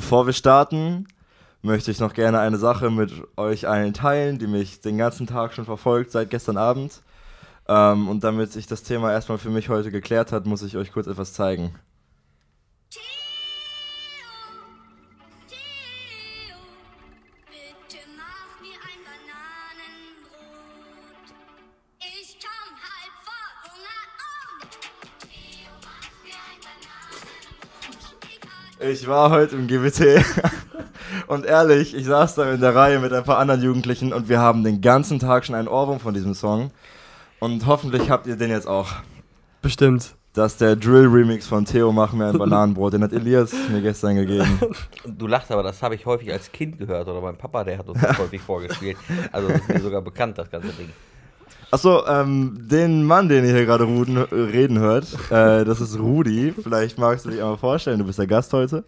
Bevor wir starten, möchte ich noch gerne eine Sache mit euch allen teilen, die mich den ganzen Tag schon verfolgt, seit gestern Abend. Ähm, und damit sich das Thema erstmal für mich heute geklärt hat, muss ich euch kurz etwas zeigen. War heute im GWT und ehrlich, ich saß da in der Reihe mit ein paar anderen Jugendlichen und wir haben den ganzen Tag schon einen Ohrwurm von diesem Song. Und hoffentlich habt ihr den jetzt auch. Bestimmt. Das ist der Drill-Remix von Theo Mach mir ein Bananenbrot. Den hat Elias mir gestern gegeben. Du lachst, aber das habe ich häufig als Kind gehört oder mein Papa, der hat uns das häufig vorgespielt. Also das ist mir sogar bekannt, das ganze Ding. Achso, ähm, den Mann, den ihr hier gerade reden hört, äh, das ist Rudi. Vielleicht magst du dich einmal vorstellen, du bist der Gast heute.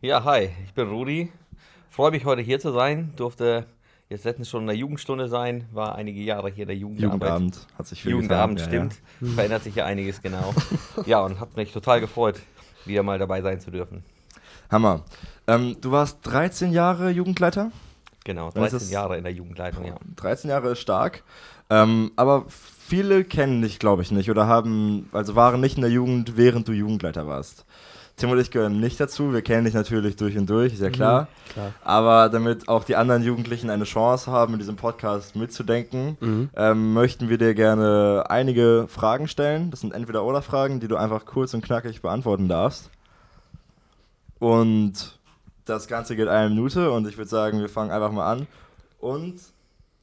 Ja, hi, ich bin Rudi. Freue mich heute hier zu sein. Durfte jetzt letztens schon in der Jugendstunde sein, war einige Jahre hier in der Jugendarbeit. Jugendabend hat sich viel Jugendabend, getan. stimmt. Verändert sich ja einiges, genau. ja, und hat mich total gefreut, wieder mal dabei sein zu dürfen. Ja. Hammer. Ähm, du warst 13 Jahre Jugendleiter? Genau, Und es 13 ist- Jahre in der Jugendleitung, ja. 13 Jahre ist stark. Ähm, aber viele kennen dich, glaube ich, nicht oder haben, also waren nicht in der Jugend, während du Jugendleiter warst. Tim und ich gehören nicht dazu. Wir kennen dich natürlich durch und durch, ist ja klar. Klar. Aber damit auch die anderen Jugendlichen eine Chance haben, in diesem Podcast mitzudenken, Mhm. ähm, möchten wir dir gerne einige Fragen stellen. Das sind entweder oder Fragen, die du einfach kurz und knackig beantworten darfst. Und das Ganze geht eine Minute und ich würde sagen, wir fangen einfach mal an. Und,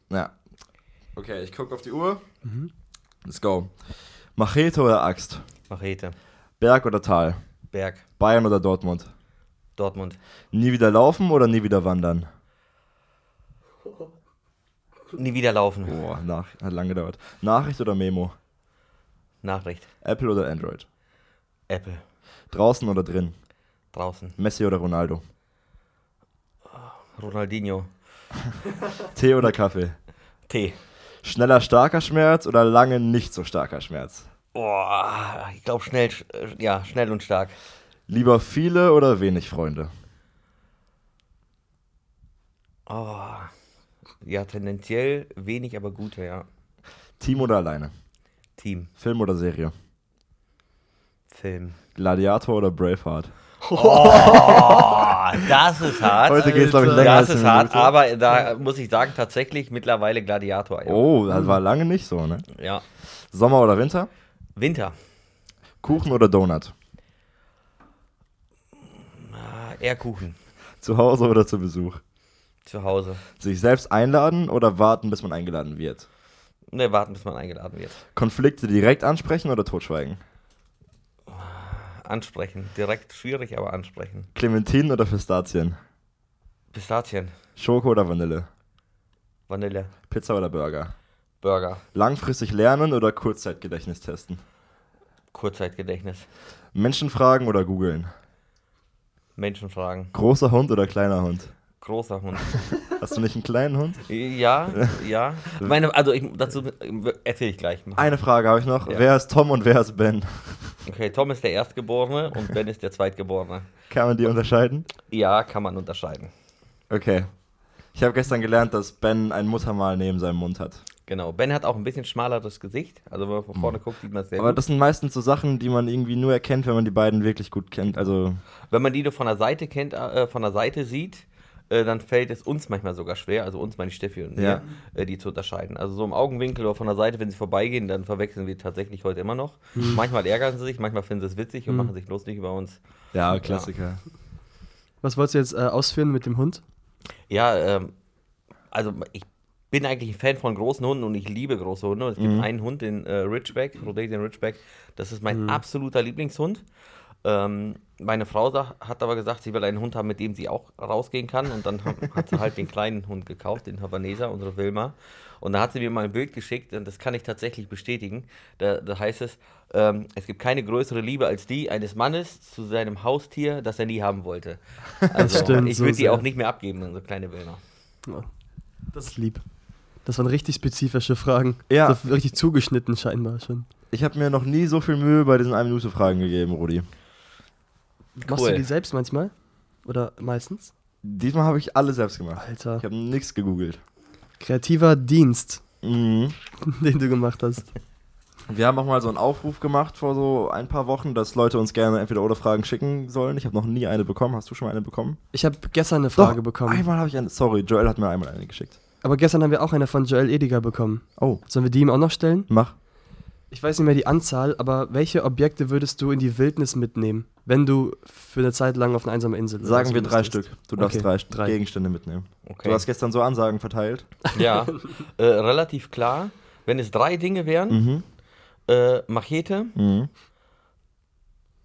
ja. Okay, ich gucke auf die Uhr. Let's go. Machete oder Axt? Machete, Berg oder Tal? Berg, Bayern oder Dortmund? Dortmund. Nie wieder laufen oder nie wieder wandern? Nie wieder laufen. Boah, nach, hat lange gedauert. Nachricht oder Memo? Nachricht. Apple oder Android? Apple. Draußen oder drin? Draußen. Messi oder Ronaldo? Ronaldinho. Tee oder Kaffee? T. Schneller starker Schmerz oder lange nicht so starker Schmerz? Boah, ich glaube schnell, äh, ja, schnell und stark. Lieber viele oder wenig Freunde? Oh, ja, tendenziell wenig, aber gute, ja. Team oder alleine? Team, Film oder Serie? Film. Gladiator oder Braveheart? Oh, das ist hart. Heute geht's, glaube ich, länger das ist hart, Minute. aber da muss ich sagen, tatsächlich mittlerweile Gladiator. Ja. Oh, das war lange nicht so, ne? ja. Sommer oder Winter? Winter. Kuchen oder Donut? Ah, eher Kuchen. Zu Hause oder zu Besuch? Zu Hause. Sich selbst einladen oder warten, bis man eingeladen wird? Ne, warten, bis man eingeladen wird. Konflikte direkt ansprechen oder totschweigen? Ansprechen. Direkt schwierig, aber ansprechen. Clementinen oder Pistazien? Pistazien. Schoko oder Vanille? Vanille. Pizza oder Burger? Burger. Langfristig lernen oder Kurzzeitgedächtnis testen? Kurzzeitgedächtnis. Menschen fragen oder googeln? Menschen fragen. Großer Hund oder kleiner Hund? Großer Hund. Hast du nicht einen kleinen Hund? Ja, ja. Meine, also ich, dazu erzähle ich gleich. Eine Frage habe ich noch. Ja. Wer ist Tom und wer ist Ben? Okay, Tom ist der Erstgeborene und Ben ist der Zweitgeborene. Kann man die unterscheiden? Ja, kann man unterscheiden. Okay. Ich habe gestern gelernt, dass Ben ein Muttermal neben seinem Mund hat. Genau. Ben hat auch ein bisschen schmaleres Gesicht. Also wenn man von vorne guckt, sieht man es sehr Aber gut. das sind meistens so Sachen, die man irgendwie nur erkennt, wenn man die beiden wirklich gut kennt. Also, Wenn man die nur von der Seite kennt, äh, von der Seite sieht, äh, dann fällt es uns manchmal sogar schwer, also uns, meine Steffi und mir, Ja. äh, die zu unterscheiden. Also so im Augenwinkel oder von der Seite, wenn sie vorbeigehen, dann verwechseln wir tatsächlich heute immer noch. Manchmal ärgern sie sich, manchmal finden sie es witzig und machen sich lustig über uns. ja, Klassiker. Was wolltest du jetzt äh, ausführen mit dem Hund? Ja, ähm, also ich bin eigentlich ein Fan von großen Hunden und ich liebe große Hunde. Es gibt Mhm. einen Hund, den äh, Ridgeback, Rhodesian Ridgeback. Das ist mein absoluter Lieblingshund. Ähm, meine Frau hat aber gesagt, sie will einen Hund haben, mit dem sie auch rausgehen kann. Und dann hat, sie halt den kleinen Hund gekauft, den Havaneser, unsere Wilma. Und da hat sie mir mal ein Bild geschickt und das kann ich tatsächlich bestätigen. Da, da heißt es, ähm, es gibt keine größere Liebe als die eines Mannes zu seinem Haustier, das er nie haben wollte. Also stimmt ich so würde die sehr. auch nicht mehr abgeben, unsere kleine Wilma. Das ist lieb. Das waren richtig spezifische Fragen. Ja. So richtig zugeschnitten scheinbar schon. Ich habe mir noch nie so viel Mühe bei diesen 1-Minute-Fragen gegeben, Rudi. Machst Cool. du die selbst manchmal? Oder meistens? Diesmal habe ich alle selbst gemacht. Alter. Ich habe nichts gegoogelt. Kreativer Dienst, Mhm. den du gemacht hast. Wir haben auch mal so einen Aufruf gemacht vor so ein paar Wochen, dass Leute uns gerne entweder oder Fragen schicken sollen. Ich habe noch nie eine bekommen. Hast du schon mal eine bekommen? Ich habe gestern eine Frage Doch, bekommen. Einmal habe ich eine. Sorry, Joel hat mir einmal eine geschickt. Aber gestern haben wir auch eine von Joel Ediger bekommen. Oh, Sollen wir die ihm auch noch stellen? mach. Ich weiß nicht mehr die Anzahl, aber welche Objekte würdest du in die Wildnis mitnehmen, wenn du für eine Zeit lang auf einer einsamen Insel Sagen wir reisen drei müsstest? Stück. Du darfst Okay, drei, drei. Gegenstände mitnehmen. Okay. Du hast gestern so Ansagen verteilt. Ja, äh, relativ klar. Wenn es drei Dinge wären, Mhm. äh, Machete, Mhm.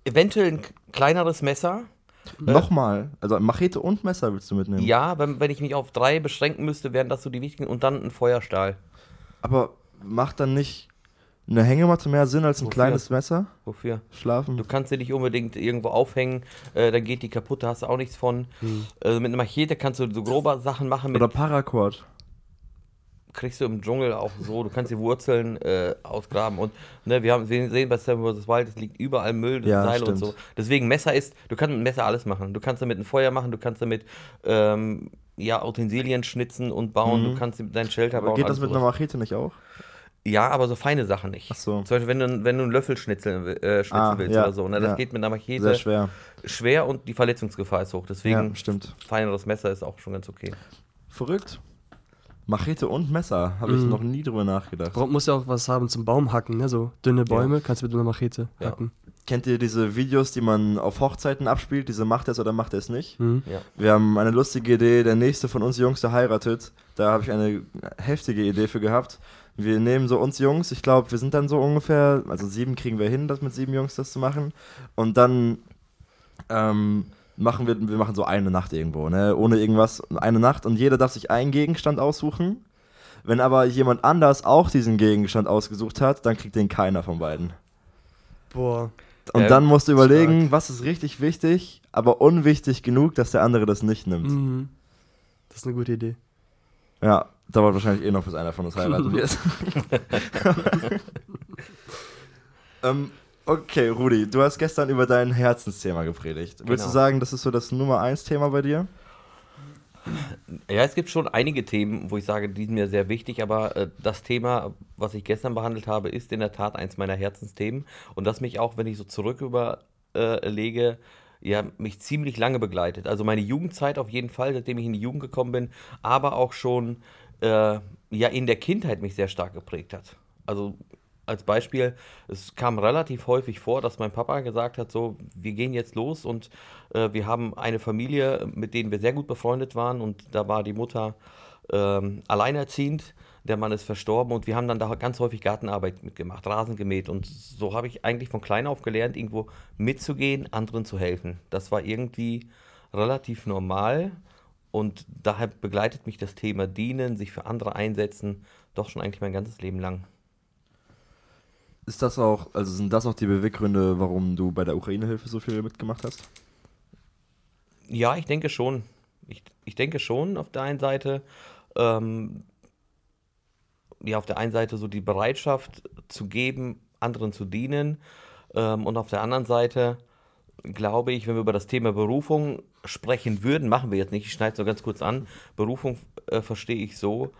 eventuell ein kleineres Messer. Nochmal. Also Machete und Messer willst du mitnehmen. Ja, wenn, wenn ich mich auf drei beschränken müsste, wären das so die wichtigen. Und dann ein Feuerstahl. Aber macht dann nicht eine Hängematte mehr Sinn als ein Wofür? kleines Messer? Wofür? Schlafen? Du kannst sie nicht unbedingt irgendwo aufhängen, äh, dann geht die kaputt, da hast du auch nichts von. Äh, mit einer Machete kannst du so grobe Sachen machen, mit, Oder Paracord. Kriegst du im Dschungel auch so, du kannst die Wurzeln äh, ausgraben und ne, wir haben sehen, sehen bei Seven vs. Wild, es liegt überall Müll, Ja, Seile und stimmt. so. Deswegen Messer ist, du kannst mit einem Messer alles machen. Du kannst damit ein Feuer machen, du kannst damit ähm, ja, Utensilien schnitzen und bauen, du kannst deinen Shelter Aber bauen. geht das mit einer Machete nicht auch? Ja, aber so feine Sachen nicht. Ach so. Zum Beispiel, wenn du, wenn du einen Löffel schnitzeln, äh, schnitzen Ah, willst ja, oder so. Ne? Das ja. geht mit einer Machete Sehr schwer. schwer und die Verletzungsgefahr ist hoch. Deswegen Ja, stimmt. feineres Messer ist auch schon ganz okay. Verrückt. Machete und Messer. Habe ich Mhm. noch nie drüber nachgedacht. Bra- Muss ja auch was haben zum Baum hacken, ne? So dünne Bäume kannst du mit einer Machete Ja. hacken. Kennt ihr diese Videos, die man auf Hochzeiten abspielt? Diese macht er es oder macht er es nicht? Mhm. Ja. Wir haben eine lustige Idee. Der nächste von uns Jungs, der heiratet. Da habe ich eine heftige Idee für gehabt. Wir nehmen so uns Jungs, ich glaube, wir sind dann so ungefähr, also sieben kriegen wir hin, das mit sieben Jungs das zu machen. Und dann ähm, machen wir, wir machen so eine Nacht irgendwo, ne? Ohne irgendwas, eine Nacht und jeder darf sich einen Gegenstand aussuchen. Wenn aber jemand anders auch diesen Gegenstand ausgesucht hat, dann kriegt den keiner von beiden. Boah. Und Ja, dann musst du überlegen, stark. was ist richtig wichtig, aber unwichtig genug, dass der andere das nicht nimmt. Mhm. Das ist eine gute Idee. Ja, dauert wahrscheinlich eh noch, bis einer von uns heiraten wird. ähm, okay, Rudi, du hast gestern über dein Herzensthema gepredigt. Willst du Genau. sagen, das ist so das Nummer eins Thema bei dir? ja, es gibt schon einige Themen, wo ich sage, die sind mir sehr wichtig, aber äh, das Thema, was ich gestern behandelt habe, ist in der Tat eins meiner Herzensthemen und das mich auch, wenn ich so zurück überlege, äh, ja, mich ziemlich lange begleitet. Also meine Jugendzeit auf jeden Fall, seitdem ich in die Jugend gekommen bin, aber auch schon äh, ja in der Kindheit mich sehr stark geprägt hat. Also als Beispiel, es kam relativ häufig vor, dass mein Papa gesagt hat, so, wir gehen jetzt los und äh, wir haben eine Familie, mit denen wir sehr gut befreundet waren und da war die Mutter ähm, alleinerziehend, der Mann ist verstorben und wir haben dann da ganz häufig Gartenarbeit mitgemacht, Rasen gemäht und so habe ich eigentlich von klein auf gelernt, irgendwo mitzugehen, anderen zu helfen. Das war irgendwie relativ normal und daher begleitet mich das Thema Dienen, sich für andere einsetzen, doch schon eigentlich mein ganzes Leben lang. Ist das auch, also sind das auch die Beweggründe, warum du bei der Ukraine-Hilfe so viel mitgemacht hast? Ja, ich denke schon. Ich, ich denke schon auf der einen Seite, ähm, ja, auf der einen Seite so die Bereitschaft zu geben, anderen zu dienen. Ähm, und auf der anderen Seite glaube ich, wenn wir über das Thema Berufung sprechen würden, machen wir jetzt nicht, ich schneide es nur ganz kurz an. Berufung äh, verstehe ich so,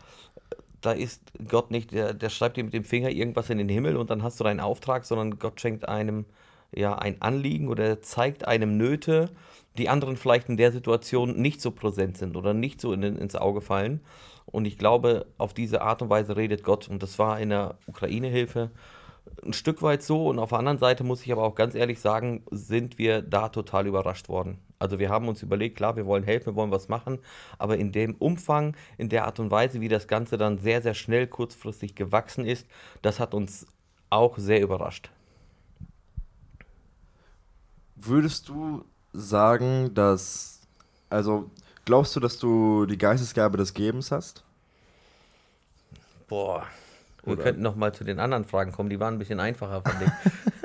da ist Gott nicht, der, der schreibt dir mit dem Finger irgendwas in den Himmel und dann hast du deinen Auftrag, sondern Gott schenkt einem ja ein Anliegen oder er zeigt einem Nöte, die anderen vielleicht in der Situation nicht so präsent sind oder nicht so in, ins Auge fallen. Und ich glaube, auf diese Art und Weise redet Gott. Und das war in der Ukraine-Hilfe ein Stück weit so. Und auf der anderen Seite muss ich aber auch ganz ehrlich sagen, sind wir da total überrascht worden. Also wir haben uns überlegt, klar, wir wollen helfen, wir wollen was machen, aber in dem Umfang, in der Art und Weise, wie das Ganze dann sehr, sehr schnell kurzfristig gewachsen ist, das hat uns auch sehr überrascht. Würdest du sagen, dass, also glaubst du, dass du die Geistesgabe des Gebens hast? Boah, wir Oder- könnten noch mal zu den anderen Fragen kommen, die waren ein bisschen einfacher, fand ich.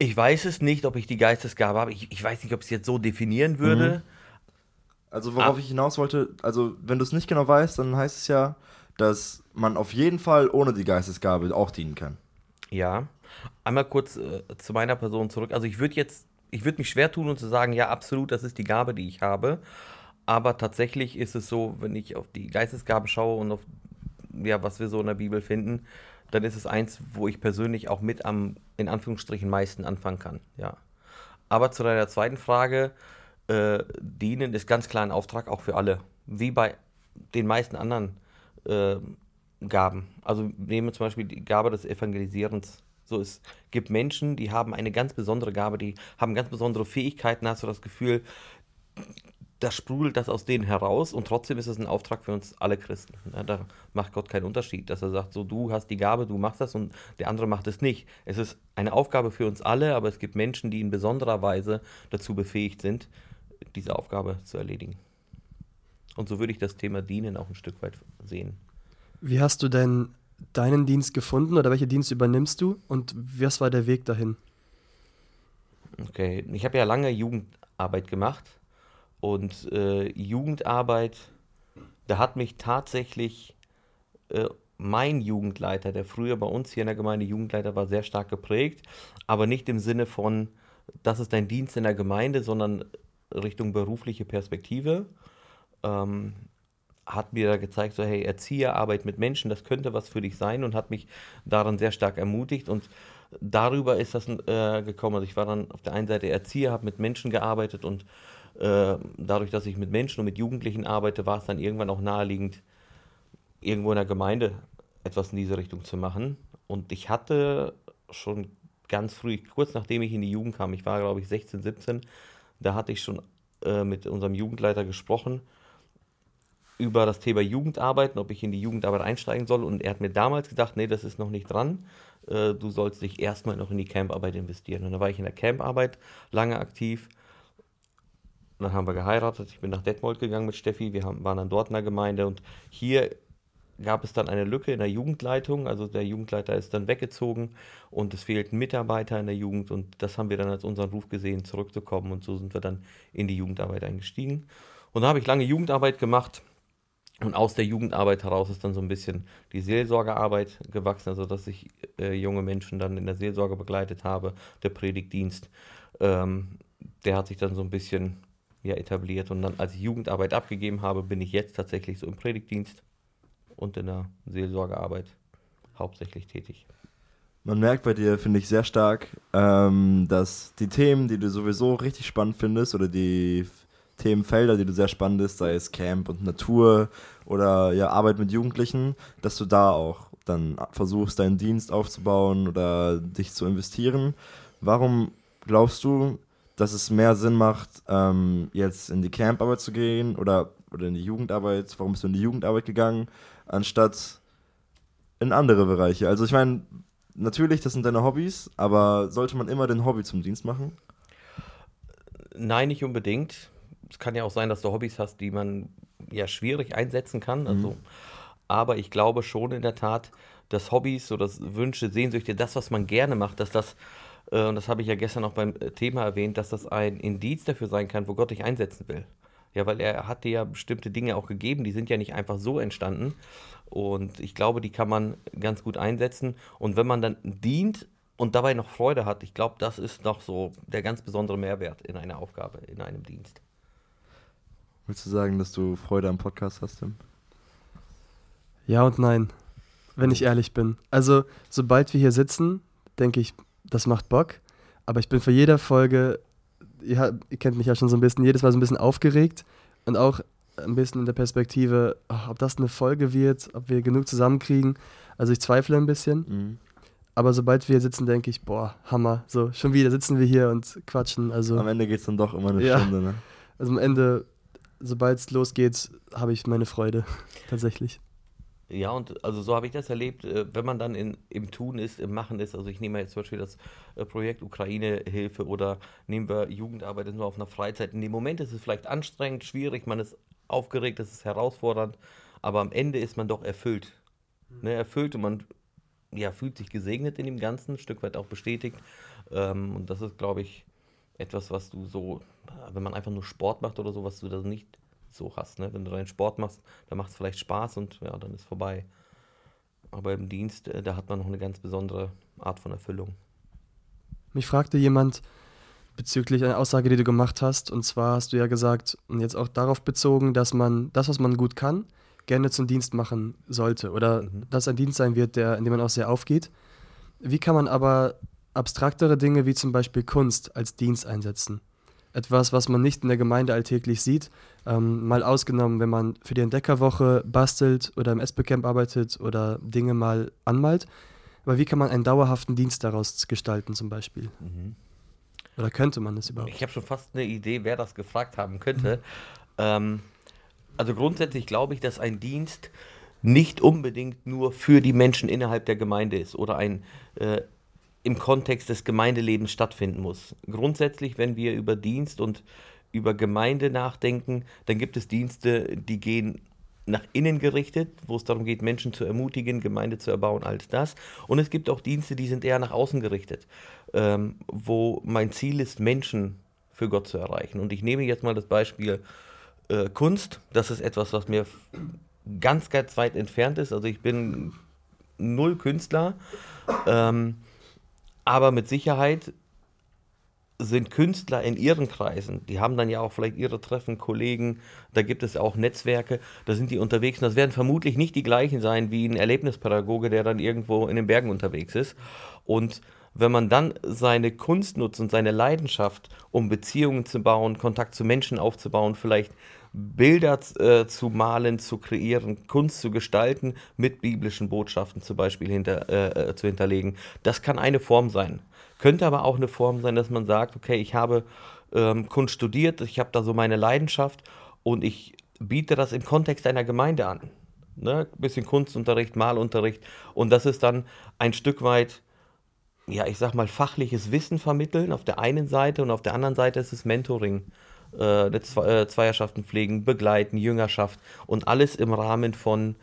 ich weiß es nicht, ob ich die Geistesgabe habe. Ich, ich weiß nicht, ob ich es jetzt so definieren würde. Also worauf Ah. ich hinaus wollte, also wenn du es nicht genau weißt, dann heißt es ja, dass man auf jeden Fall ohne die Geistesgabe auch dienen kann. Ja. Einmal kurz äh, zu meiner Person zurück. Also ich würde jetzt ich würde mich schwer tun und zu sagen, ja, absolut, das ist die Gabe, die ich habe. Aber tatsächlich ist es so, wenn ich auf die Geistesgabe schaue und auf ja, was wir so in der Bibel finden, dann ist es eins, wo ich persönlich auch mit am, in Anführungsstrichen, meisten anfangen kann. Ja. Aber zu deiner zweiten Frage, äh, dienen ist ganz klar ein Auftrag auch für alle. Wie bei den meisten anderen äh, Gaben. Also nehmen wir zum Beispiel die Gabe des Evangelisierens. So, es gibt Menschen, die haben eine ganz besondere Gabe, die haben ganz besondere Fähigkeiten, hast du das Gefühl, da sprudelt das aus denen heraus und trotzdem ist es ein Auftrag für uns alle Christen. Ja, da macht Gott keinen Unterschied, dass er sagt, so du hast die Gabe, du machst das und der andere macht es nicht. Es ist eine Aufgabe für uns alle, aber es gibt Menschen, die in besonderer Weise dazu befähigt sind, diese Aufgabe zu erledigen. Und so würde ich das Thema Dienen auch ein Stück weit sehen. Wie hast du denn deinen Dienst gefunden oder welche Dienst übernimmst du und was war der Weg dahin? Okay, ich habe ja lange Jugendarbeit gemacht und äh, Jugendarbeit, da hat mich tatsächlich äh, mein Jugendleiter, der früher bei uns hier in der Gemeinde Jugendleiter war, sehr stark geprägt, aber nicht im Sinne von, das ist dein Dienst in der Gemeinde, sondern Richtung berufliche Perspektive. Ähm, hat mir da gezeigt, so hey, Erzieherarbeit mit Menschen, das könnte was für dich sein und hat mich daran sehr stark ermutigt und darüber ist das äh, gekommen. Also ich war dann auf der einen Seite Erzieher, habe mit Menschen gearbeitet und dadurch, dass ich mit Menschen und mit Jugendlichen arbeite, war es dann irgendwann auch naheliegend, irgendwo in der Gemeinde etwas in diese Richtung zu machen. Und ich hatte schon ganz früh, kurz nachdem ich in die Jugend kam, ich war glaube ich 16, 17, da hatte ich schon äh, mit unserem Jugendleiter gesprochen über das Thema Jugendarbeiten, ob ich in die Jugendarbeit einsteigen soll. Und er hat mir damals gesagt, nee, das ist noch nicht dran. Äh, du sollst dich erstmal noch in die Camparbeit investieren. Und dann war ich in der Camparbeit lange aktiv. Und dann haben wir geheiratet. Ich bin nach Detmold gegangen mit Steffi. Wir haben, waren dann dort in der Gemeinde. Und hier gab es dann eine Lücke in der Jugendleitung. Also der Jugendleiter ist dann weggezogen und es fehlten Mitarbeiter in der Jugend. Und das haben wir dann als unseren Ruf gesehen, zurückzukommen. Und so sind wir dann in die Jugendarbeit eingestiegen. Und da habe ich lange Jugendarbeit gemacht. Und aus der Jugendarbeit heraus ist dann so ein bisschen die Seelsorgearbeit gewachsen, also dass ich äh, junge Menschen dann in der Seelsorge begleitet habe, der Predigtdienst. Ähm, der hat sich dann so ein bisschen ja, etabliert. Und dann, als ich Jugendarbeit abgegeben habe, bin ich jetzt tatsächlich so im Predigtdienst und in der Seelsorgearbeit hauptsächlich tätig. Man merkt bei dir, finde ich, sehr stark, ähm, dass die Themen, die du sowieso richtig spannend findest oder die Themenfelder, die du sehr spannend ist, sei es Camp und Natur oder ja, Arbeit mit Jugendlichen, dass du da auch dann versuchst, deinen Dienst aufzubauen oder dich zu investieren. Warum glaubst du, dass es mehr Sinn macht, ähm, jetzt in die Camparbeit zu gehen oder, oder in die Jugendarbeit? Warum bist du in die Jugendarbeit gegangen, anstatt in andere Bereiche? Also ich meine, natürlich, das sind deine Hobbys, aber sollte man immer den Hobby zum Dienst machen? Nein, nicht unbedingt es kann ja auch sein, dass du Hobbys hast, die man ja schwierig einsetzen kann. Also, aber ich glaube schon in der Tat, dass Hobbys oder Wünsche, Sehnsüchte, das, was man gerne macht, dass das, äh, und das habe ich ja gestern auch beim äh, Thema erwähnt, dass das ein Indiz dafür sein kann, wo Gott dich einsetzen will. Ja, weil er hat dir ja bestimmte Dinge auch gegeben, die sind ja nicht einfach so entstanden. Und ich glaube, die kann man ganz gut einsetzen. Und wenn man dann dient und dabei noch Freude hat, ich glaube, das ist noch so der ganz besondere Mehrwert in einer Aufgabe, in einem Dienst. Willst du sagen, dass du Freude am Podcast hast, Tim? Ja und nein, wenn ich ehrlich bin. Also, sobald wir hier sitzen, denke ich, das macht Bock. Aber ich bin für jede Folge, ihr, ihr kennt mich ja schon so ein bisschen, jedes Mal so ein bisschen aufgeregt und auch ein bisschen in der Perspektive, ach, ob das eine Folge wird, ob wir genug zusammenkriegen. Also ich zweifle ein bisschen. Mhm. Aber sobald wir hier sitzen, denke ich, boah, Hammer. So, schon wieder sitzen wir hier und quatschen. Also, Am Ende geht es dann doch immer eine Ja. Stunde, ne? also am Ende, sobald es losgeht, habe ich meine Freude. Tatsächlich. Ja, und also so habe ich das erlebt, äh, wenn man dann in, im Tun ist, im Machen ist. Also ich nehme jetzt zum Beispiel das äh, Projekt Ukraine-Hilfe oder nehmen wir Jugendarbeit ist nur auf einer Freizeit. In dem Moment ist es vielleicht anstrengend, schwierig, man ist aufgeregt, es ist herausfordernd, aber am Ende ist man doch erfüllt. Ne, erfüllt und man ja, fühlt sich gesegnet in dem Ganzen, ein Stück weit auch bestätigt. Ähm, und das ist, glaube ich, etwas, was du so, wenn man einfach nur Sport macht oder so, was du da nicht so hast. Ne? Wenn du deinen Sport machst, dann macht es vielleicht Spaß und ja, dann ist vorbei. Aber im Dienst, äh, da hat man noch eine ganz besondere Art von Erfüllung. Mich fragte jemand, bezüglich einer Aussage, die du gemacht hast. Und zwar hast du ja gesagt, und jetzt auch darauf bezogen, dass man das, was man gut kann, gerne zum Dienst machen sollte. Oder dass ein Dienst sein wird, der, in dem man auch sehr aufgeht. Wie kann man aber abstraktere Dinge wie zum Beispiel Kunst als Dienst einsetzen? Etwas, was man nicht in der Gemeinde alltäglich sieht. Ähm, mal ausgenommen, wenn man für die Entdeckerwoche bastelt oder im SB-Camp arbeitet oder Dinge mal anmalt. Aber wie kann man einen dauerhaften Dienst daraus gestalten zum Beispiel? Oder könnte man das überhaupt? Ich habe schon fast eine Idee, wer das gefragt haben könnte. Ähm, also grundsätzlich glaube ich, dass ein Dienst nicht unbedingt nur für die Menschen innerhalb der Gemeinde ist oder ein äh, im Kontext des Gemeindelebens stattfinden muss. Grundsätzlich, wenn wir über Dienst und über Gemeinde nachdenken, dann gibt es Dienste, die gehen nach innen gerichtet, wo es darum geht, Menschen zu ermutigen, Gemeinde zu erbauen, all das. Und es gibt auch Dienste, die sind eher nach außen gerichtet, ähm, wo mein Ziel ist, Menschen für Gott zu erreichen. Und ich nehme jetzt mal das Beispiel äh, Kunst. Das ist etwas, was mir ganz, ganz weit entfernt ist. Also ich bin null Künstler, ähm, aber mit Sicherheit sind Künstler in ihren Kreisen, die haben dann ja auch vielleicht ihre Treffen, Kollegen, da gibt es auch Netzwerke, da sind die unterwegs und das werden vermutlich nicht die gleichen sein wie ein Erlebnispädagoge, der dann irgendwo in den Bergen unterwegs ist. Und wenn man dann seine Kunst nutzt und seine Leidenschaft, um Beziehungen zu bauen, Kontakt zu Menschen aufzubauen, vielleicht Bilder äh, zu malen, zu kreieren, Kunst zu gestalten, mit biblischen Botschaften zum Beispiel hinter, äh, äh, zu hinterlegen, das kann eine Form sein. Könnte aber auch eine Form sein, dass man sagt, okay, ich habe ähm, Kunst studiert, ich habe da so meine Leidenschaft und ich biete das im Kontext einer Gemeinde an. Ne? Bisschen Kunstunterricht, Malunterricht und das ist dann ein Stück weit ja, ich sag mal, fachliches Wissen vermitteln auf der einen Seite und auf der anderen Seite ist es Mentoring, äh, äh, Zweierschaften pflegen, begleiten, Jüngerschaft und alles im Rahmen von,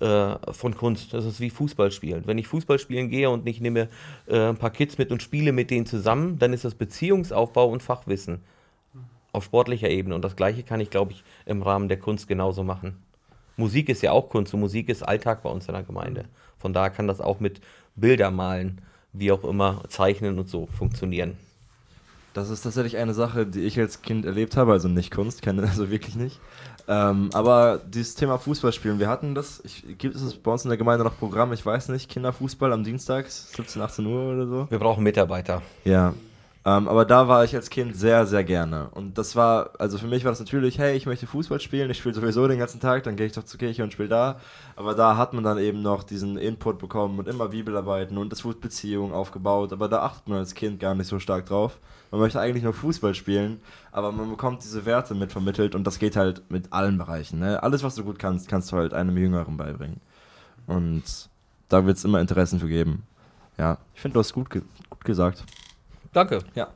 äh, von Kunst. Das ist wie Fußball spielen. Wenn ich Fußball spielen gehe und ich nehme äh, ein paar Kids mit und spiele mit denen zusammen, dann ist das Beziehungsaufbau und Fachwissen auf sportlicher Ebene. Und das Gleiche kann ich, glaube ich, im Rahmen der Kunst genauso machen. Musik ist ja auch Kunst und Musik ist Alltag bei uns in der Gemeinde. Von daher kann das auch mit Bilder malen, wie auch immer, zeichnen und so funktionieren. Das ist tatsächlich eine Sache, die ich als Kind erlebt habe, also nicht Kunst, kenne also wirklich nicht. Ähm, aber dieses Thema Fußballspielen, wir hatten das, ich, gibt es bei uns in der Gemeinde noch Programm, ich weiß nicht, Kinderfußball am Dienstags, 17, 18 Uhr oder so? Wir brauchen Mitarbeiter. Ja. Ähm, aber da war ich als Kind sehr, sehr gerne. Und das war, also für mich war das natürlich, hey, ich möchte Fußball spielen, ich spiele sowieso den ganzen Tag, dann gehe ich doch zur Kirche und spiele da. Aber da hat man dann eben noch diesen Input bekommen und immer Bibelarbeiten und es wurde Beziehungen aufgebaut. Aber da achtet man als Kind gar nicht so stark drauf. Man möchte eigentlich nur Fußball spielen, aber man bekommt diese Werte mit vermittelt und das geht halt mit allen Bereichen. Ne? Alles, was du gut kannst, kannst du halt einem Jüngeren beibringen. Und da wird es immer Interessen für geben. Ja, ich finde, du hast gut, ge gut gesagt. Danke. Ja.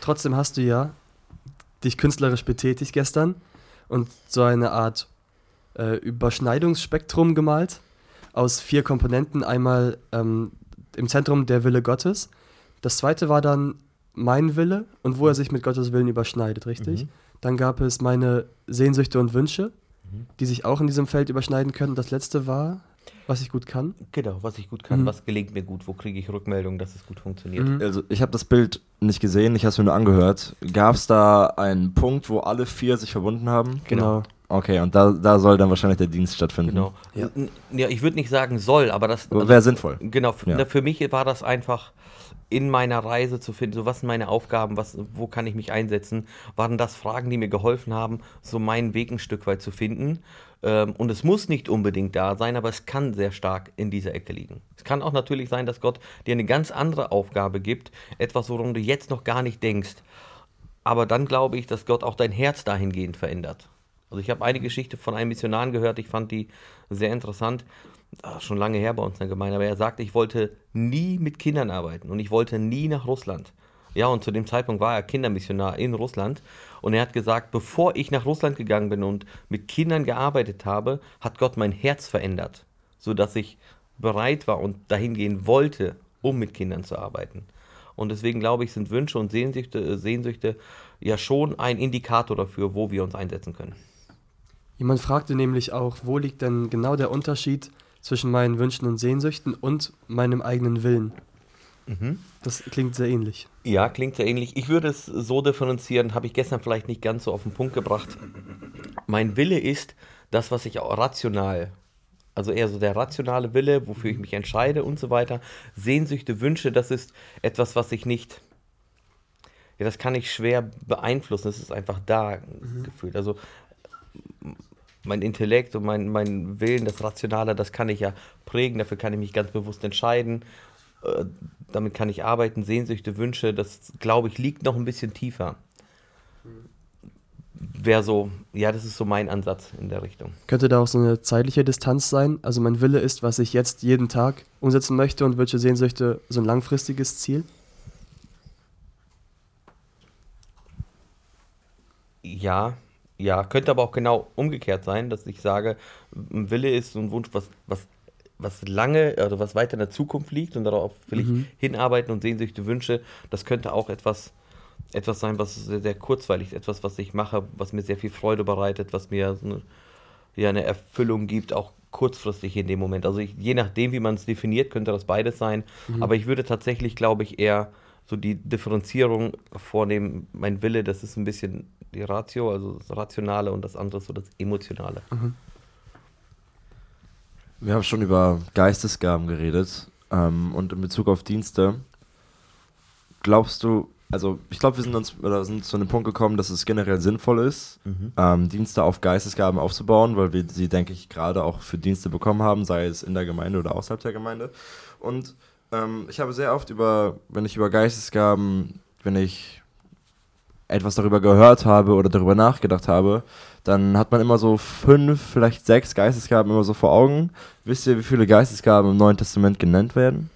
Trotzdem hast du ja dich künstlerisch betätigt gestern und so eine Art äh, Überschneidungsspektrum gemalt aus vier Komponenten. Einmal ähm, im Zentrum der Wille Gottes. Das zweite war dann mein Wille und wo er sich mit Gottes Willen überschneidet, richtig? Dann gab es meine Sehnsüchte und Wünsche, die sich auch in diesem Feld überschneiden können. Das letzte war, was ich gut kann. Genau, was ich gut kann, Mhm. was gelingt mir gut, wo kriege ich Rückmeldung, dass es gut funktioniert. Mhm. Also ich habe das Bild nicht gesehen, ich habe es mir nur angehört. Gab es da einen Punkt, wo alle vier sich verbunden haben? Genau. Okay, und da, da soll dann wahrscheinlich der Dienst stattfinden. Genau. Ja. Ja, ich würde nicht sagen soll, aber das. Aber Wäre sinnvoll. Genau, Ja. für mich war das einfach in meiner Reise zu finden, so was sind meine Aufgaben, was, wo kann ich mich einsetzen, waren das Fragen, die mir geholfen haben, so meinen Weg ein Stück weit zu finden. Ähm, und es muss nicht unbedingt da sein, aber es kann sehr stark in dieser Ecke liegen. Es kann auch natürlich sein, dass Gott dir eine ganz andere Aufgabe gibt, etwas, worum du jetzt noch gar nicht denkst. Aber dann glaube ich, dass Gott auch dein Herz dahingehend verändert. Also ich habe eine Geschichte von einem Missionar gehört, ich fand die sehr interessant. Ah, schon lange her bei uns in der Gemeinde, aber er sagte, ich wollte nie mit Kindern arbeiten und ich wollte nie nach Russland. Ja, und zu dem Zeitpunkt war er Kindermissionar in Russland und er hat gesagt, bevor ich nach Russland gegangen bin und mit Kindern gearbeitet habe, hat Gott mein Herz verändert, sodass ich bereit war und dahin gehen wollte, um mit Kindern zu arbeiten. Und deswegen glaube ich, sind Wünsche und Sehnsüchte, äh, Sehnsüchte ja schon ein Indikator dafür, wo wir uns einsetzen können. Jemand fragte nämlich auch, wo liegt denn genau der Unterschied zwischen meinen Wünschen und Sehnsüchten und meinem eigenen Willen? Das klingt sehr ähnlich. Ja, klingt sehr ähnlich. Ich würde es so differenzieren, habe ich gestern vielleicht nicht ganz so auf den Punkt gebracht. Mein Wille ist das, was ich auch rational, also eher so der rationale Wille, wofür ich mich entscheide und so weiter. Sehnsüchte, Wünsche, das ist etwas, was ich nicht, ja, das kann ich schwer beeinflussen. Es ist einfach da gefühlt. Also mein Intellekt und mein, mein Willen, das Rationale, das kann ich ja prägen, dafür kann ich mich ganz bewusst entscheiden. Äh, damit kann ich arbeiten, Sehnsüchte, Wünsche, das glaube ich liegt noch ein bisschen tiefer. Wäre so, ja, das ist so mein Ansatz in der Richtung. Könnte da auch so eine zeitliche Distanz sein? Also mein Wille ist, was ich jetzt jeden Tag umsetzen möchte und welche Sehnsüchte so ein langfristiges Ziel? Ja, ja, könnte aber auch genau umgekehrt sein, dass ich sage, ein Wille ist so ein Wunsch, was, was, was lange, also was weiter in der Zukunft liegt und darauf will ich hinarbeiten und Sehnsüchte, Wünsche, das könnte auch etwas, etwas sein, was sehr, sehr kurzweilig ist, etwas, was ich mache, was mir sehr viel Freude bereitet, was mir eine, ja, eine Erfüllung gibt, auch kurzfristig in dem Moment. Also ich, je nachdem, wie man es definiert, könnte das beides sein. Aber ich würde tatsächlich, glaube ich, eher so die Differenzierung vornehmen. Mein Wille, das ist ein bisschen die Ratio, also das Rationale und das andere so das Emotionale. Wir haben schon über Geistesgaben geredet ähm, und in Bezug auf Dienste. Glaubst du, also ich glaube, wir sind uns oder sind zu einem Punkt gekommen, dass es generell sinnvoll ist, ähm, Dienste auf Geistesgaben aufzubauen, weil wir sie, denke ich, gerade auch für Dienste bekommen haben, sei es in der Gemeinde oder außerhalb der Gemeinde. Und ähm, ich habe sehr oft über, wenn ich über Geistesgaben, wenn ich etwas darüber gehört habe oder darüber nachgedacht habe, dann hat man immer so fünf, vielleicht sechs Geistesgaben immer so vor Augen. Wisst ihr, wie viele Geistesgaben im Neuen Testament genannt werden?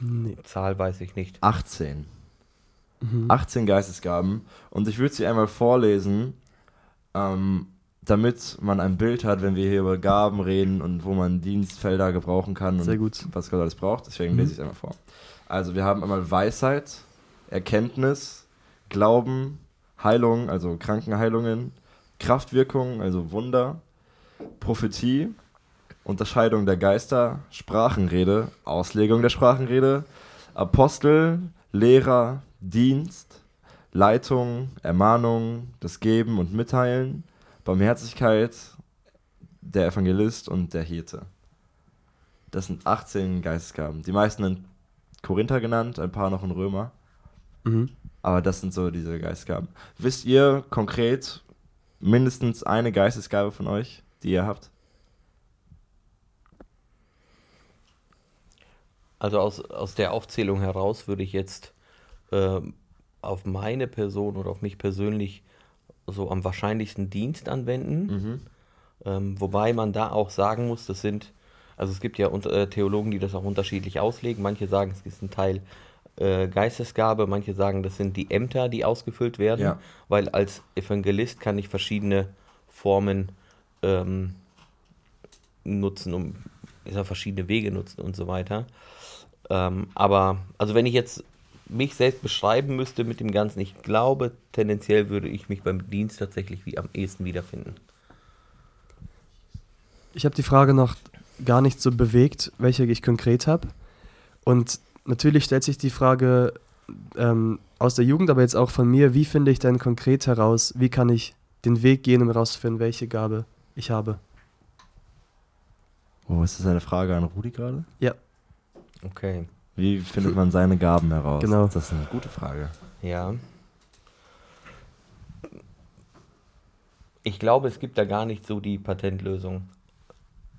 Nee. Zahl weiß ich nicht. 18. Mhm. 18 Geistesgaben. Und ich würde sie einmal vorlesen, ähm, damit man ein Bild hat, wenn wir hier über Gaben reden und wo man Dienstfelder gebrauchen kann und Sehr gut. was Gott alles braucht. Deswegen Mhm. lese ich es einmal vor. Also wir haben einmal Weisheit, Erkenntnis, Glauben, Heilung, also Krankenheilungen, Kraftwirkung, also Wunder, Prophetie, Unterscheidung der Geister, Sprachenrede, Auslegung der Sprachenrede, Apostel, Lehrer, Dienst, Leitung, Ermahnung, das Geben und Mitteilen, Barmherzigkeit, der Evangelist und der Hirte. Das sind 18 Geistesgaben. Die meisten in Korinther genannt, ein paar noch in Römer. Mhm. Aber das sind so diese Geistesgaben. Wisst ihr konkret mindestens eine Geistesgabe von euch, die ihr habt? Also aus, aus der Aufzählung heraus würde ich jetzt ähm, auf meine Person oder auf mich persönlich so am wahrscheinlichsten Dienst anwenden. Ähm, wobei man da auch sagen muss, das sind, also es gibt ja unter, äh, Theologen, die das auch unterschiedlich auslegen. Manche sagen, es ist ein Teil äh, Geistesgabe, manche sagen, das sind die Ämter, die ausgefüllt werden, Ja. weil als Evangelist kann ich verschiedene Formen ähm, nutzen, um sag, verschiedene Wege nutzen und so weiter. Ähm, aber, also wenn ich jetzt mich selbst beschreiben müsste mit dem Ganzen, ich glaube, tendenziell würde ich mich beim Dienst tatsächlich wie am ehesten wiederfinden. Ich habe die Frage noch gar nicht so bewegt, welche ich konkret habe. Und natürlich stellt sich die Frage ähm, aus der Jugend, aber jetzt auch von mir, wie finde ich denn konkret heraus, wie kann ich den Weg gehen, um herauszufinden, welche Gabe ich habe? Oh, ist das eine Frage an Rudi gerade? Ja, Okay, Wie findet man seine Gaben heraus? Genau. Das ist eine gute Frage. ja. Ich glaube, es gibt da gar nicht so die Patentlösung.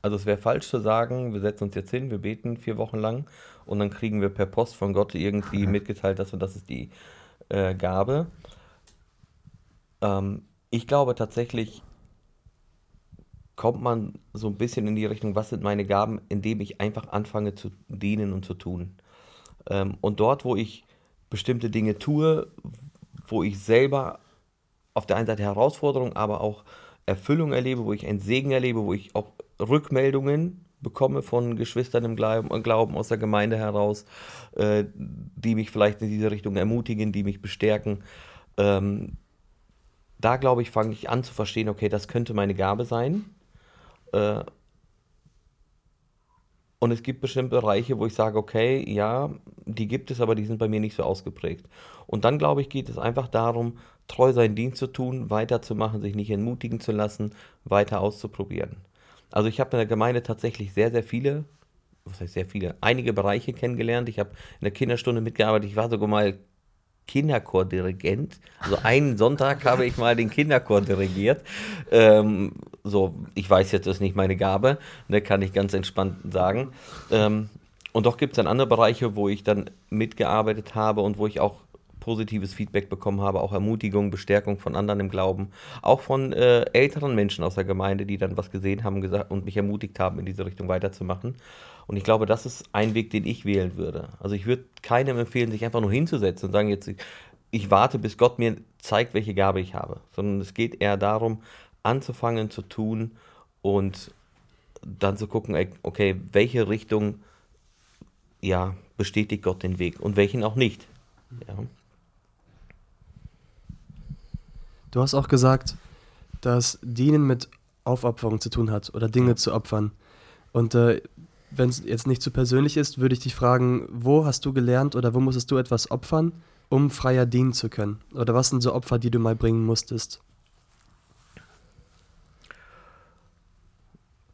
Also es wäre falsch zu sagen, wir setzen uns jetzt hin, wir beten vier Wochen lang und dann kriegen wir per Post von Gott irgendwie mitgeteilt, dass und das ist die äh, Gabe. Ähm, ich glaube tatsächlich, kommt man so ein bisschen in die Richtung, was sind meine Gaben, indem ich einfach anfange zu dienen und zu tun. Ähm, und dort, wo ich bestimmte Dinge tue, wo ich selber auf der einen Seite Herausforderung, aber auch Erfüllung erlebe, wo ich einen Segen erlebe, wo ich auch Rückmeldungen bekomme von Geschwistern im Glauben, Glauben aus der Gemeinde heraus, äh, die mich vielleicht in diese Richtung ermutigen, die mich bestärken. Ähm, da glaube ich, fange ich an zu verstehen, okay, das könnte meine Gabe sein. Und es gibt bestimmte Bereiche, wo ich sage, okay, ja, die gibt es, aber die sind bei mir nicht so ausgeprägt. Und dann, glaube ich, geht es einfach darum, treu seinen Dienst zu tun, weiterzumachen, sich nicht entmutigen zu lassen, weiter auszuprobieren. Also ich habe in der Gemeinde tatsächlich sehr, sehr viele, was heißt sehr viele, einige Bereiche kennengelernt. Ich habe in der Kinderstunde mitgearbeitet. Ich war sogar mal Kinderchordirigent. Also einen Sonntag habe ich mal den Kinderchor dirigiert. Ähm, so, ich weiß jetzt, das ist nicht meine Gabe, ne, kann ich ganz entspannt sagen. Ähm, und doch gibt es dann andere Bereiche, wo ich dann mitgearbeitet habe und wo ich auch positives Feedback bekommen habe, auch Ermutigung, Bestärkung von anderen im Glauben, auch von äh, älteren Menschen aus der Gemeinde, die dann was gesehen haben gesagt, und mich ermutigt haben, in diese Richtung weiterzumachen. Und ich glaube, das ist ein Weg, den ich wählen würde. Also ich würde keinem empfehlen, sich einfach nur hinzusetzen und sagen, jetzt ich warte, bis Gott mir zeigt, welche Gabe ich habe, sondern es geht eher darum, anzufangen zu tun und dann zu gucken, okay, welche Richtung ja, bestätigt Gott den Weg und welchen auch nicht. Ja. Du hast auch gesagt, dass Dienen mit Aufopferung zu tun hat oder Dinge zu opfern. Und äh, wenn es jetzt nicht zu persönlich ist, würde ich dich fragen, wo hast du gelernt oder wo musstest du etwas opfern, um freier dienen zu können? Oder was sind so Opfer, die du mal bringen musstest?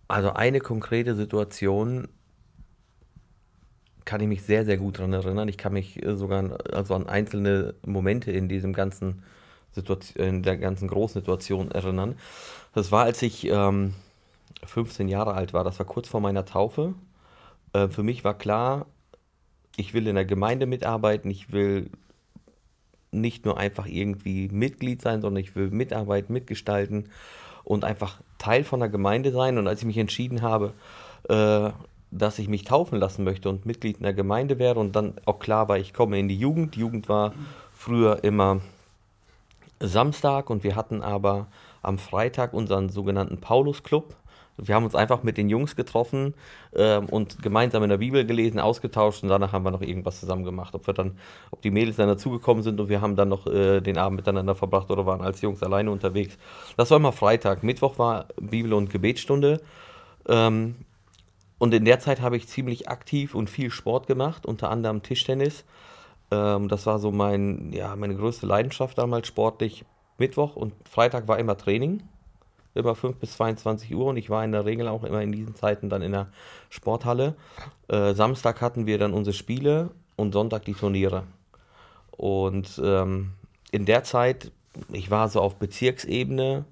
Also eine konkrete Situation kann ich mich sehr, sehr gut daran erinnern. Ich kann mich äh, sogar an, also an einzelne Momente in diesem ganzen Situation, in der ganzen großen Situation erinnern. Das war, als ich ähm, 15 Jahre alt war. Das war kurz vor meiner Taufe. Äh, für mich war klar, ich will in der Gemeinde mitarbeiten. Ich will nicht nur einfach irgendwie Mitglied sein, sondern ich will mitarbeiten, mitgestalten und einfach Teil von der Gemeinde sein. Und als ich mich entschieden habe, äh, dass ich mich taufen lassen möchte und Mitglied in der Gemeinde wäre und dann auch klar war, ich komme in die Jugend. Die Jugend war früher immer Samstag und wir hatten aber am Freitag unseren sogenannten Paulus-Club. Wir haben uns einfach mit den Jungs getroffen ähm, und gemeinsam in der Bibel gelesen, ausgetauscht und danach haben wir noch irgendwas zusammen gemacht. Ob wir dann, ob die Mädels dann dazugekommen sind und wir haben dann noch äh, den Abend miteinander verbracht oder waren als Jungs alleine unterwegs. Das war immer Freitag. Mittwoch war Bibel- und Gebetsstunde. Ähm, und in der Zeit habe ich ziemlich aktiv und viel Sport gemacht, unter anderem Tischtennis. Ähm, das war so mein, ja, meine größte Leidenschaft damals sportlich. Mittwoch und Freitag war immer Training, immer 5 bis 22 Uhr und ich war in der Regel auch immer in diesen Zeiten dann in der Sporthalle. Äh, Samstag hatten wir dann unsere Spiele und Sonntag die Turniere. Und ähm, in der Zeit, ich war so auf Bezirksebene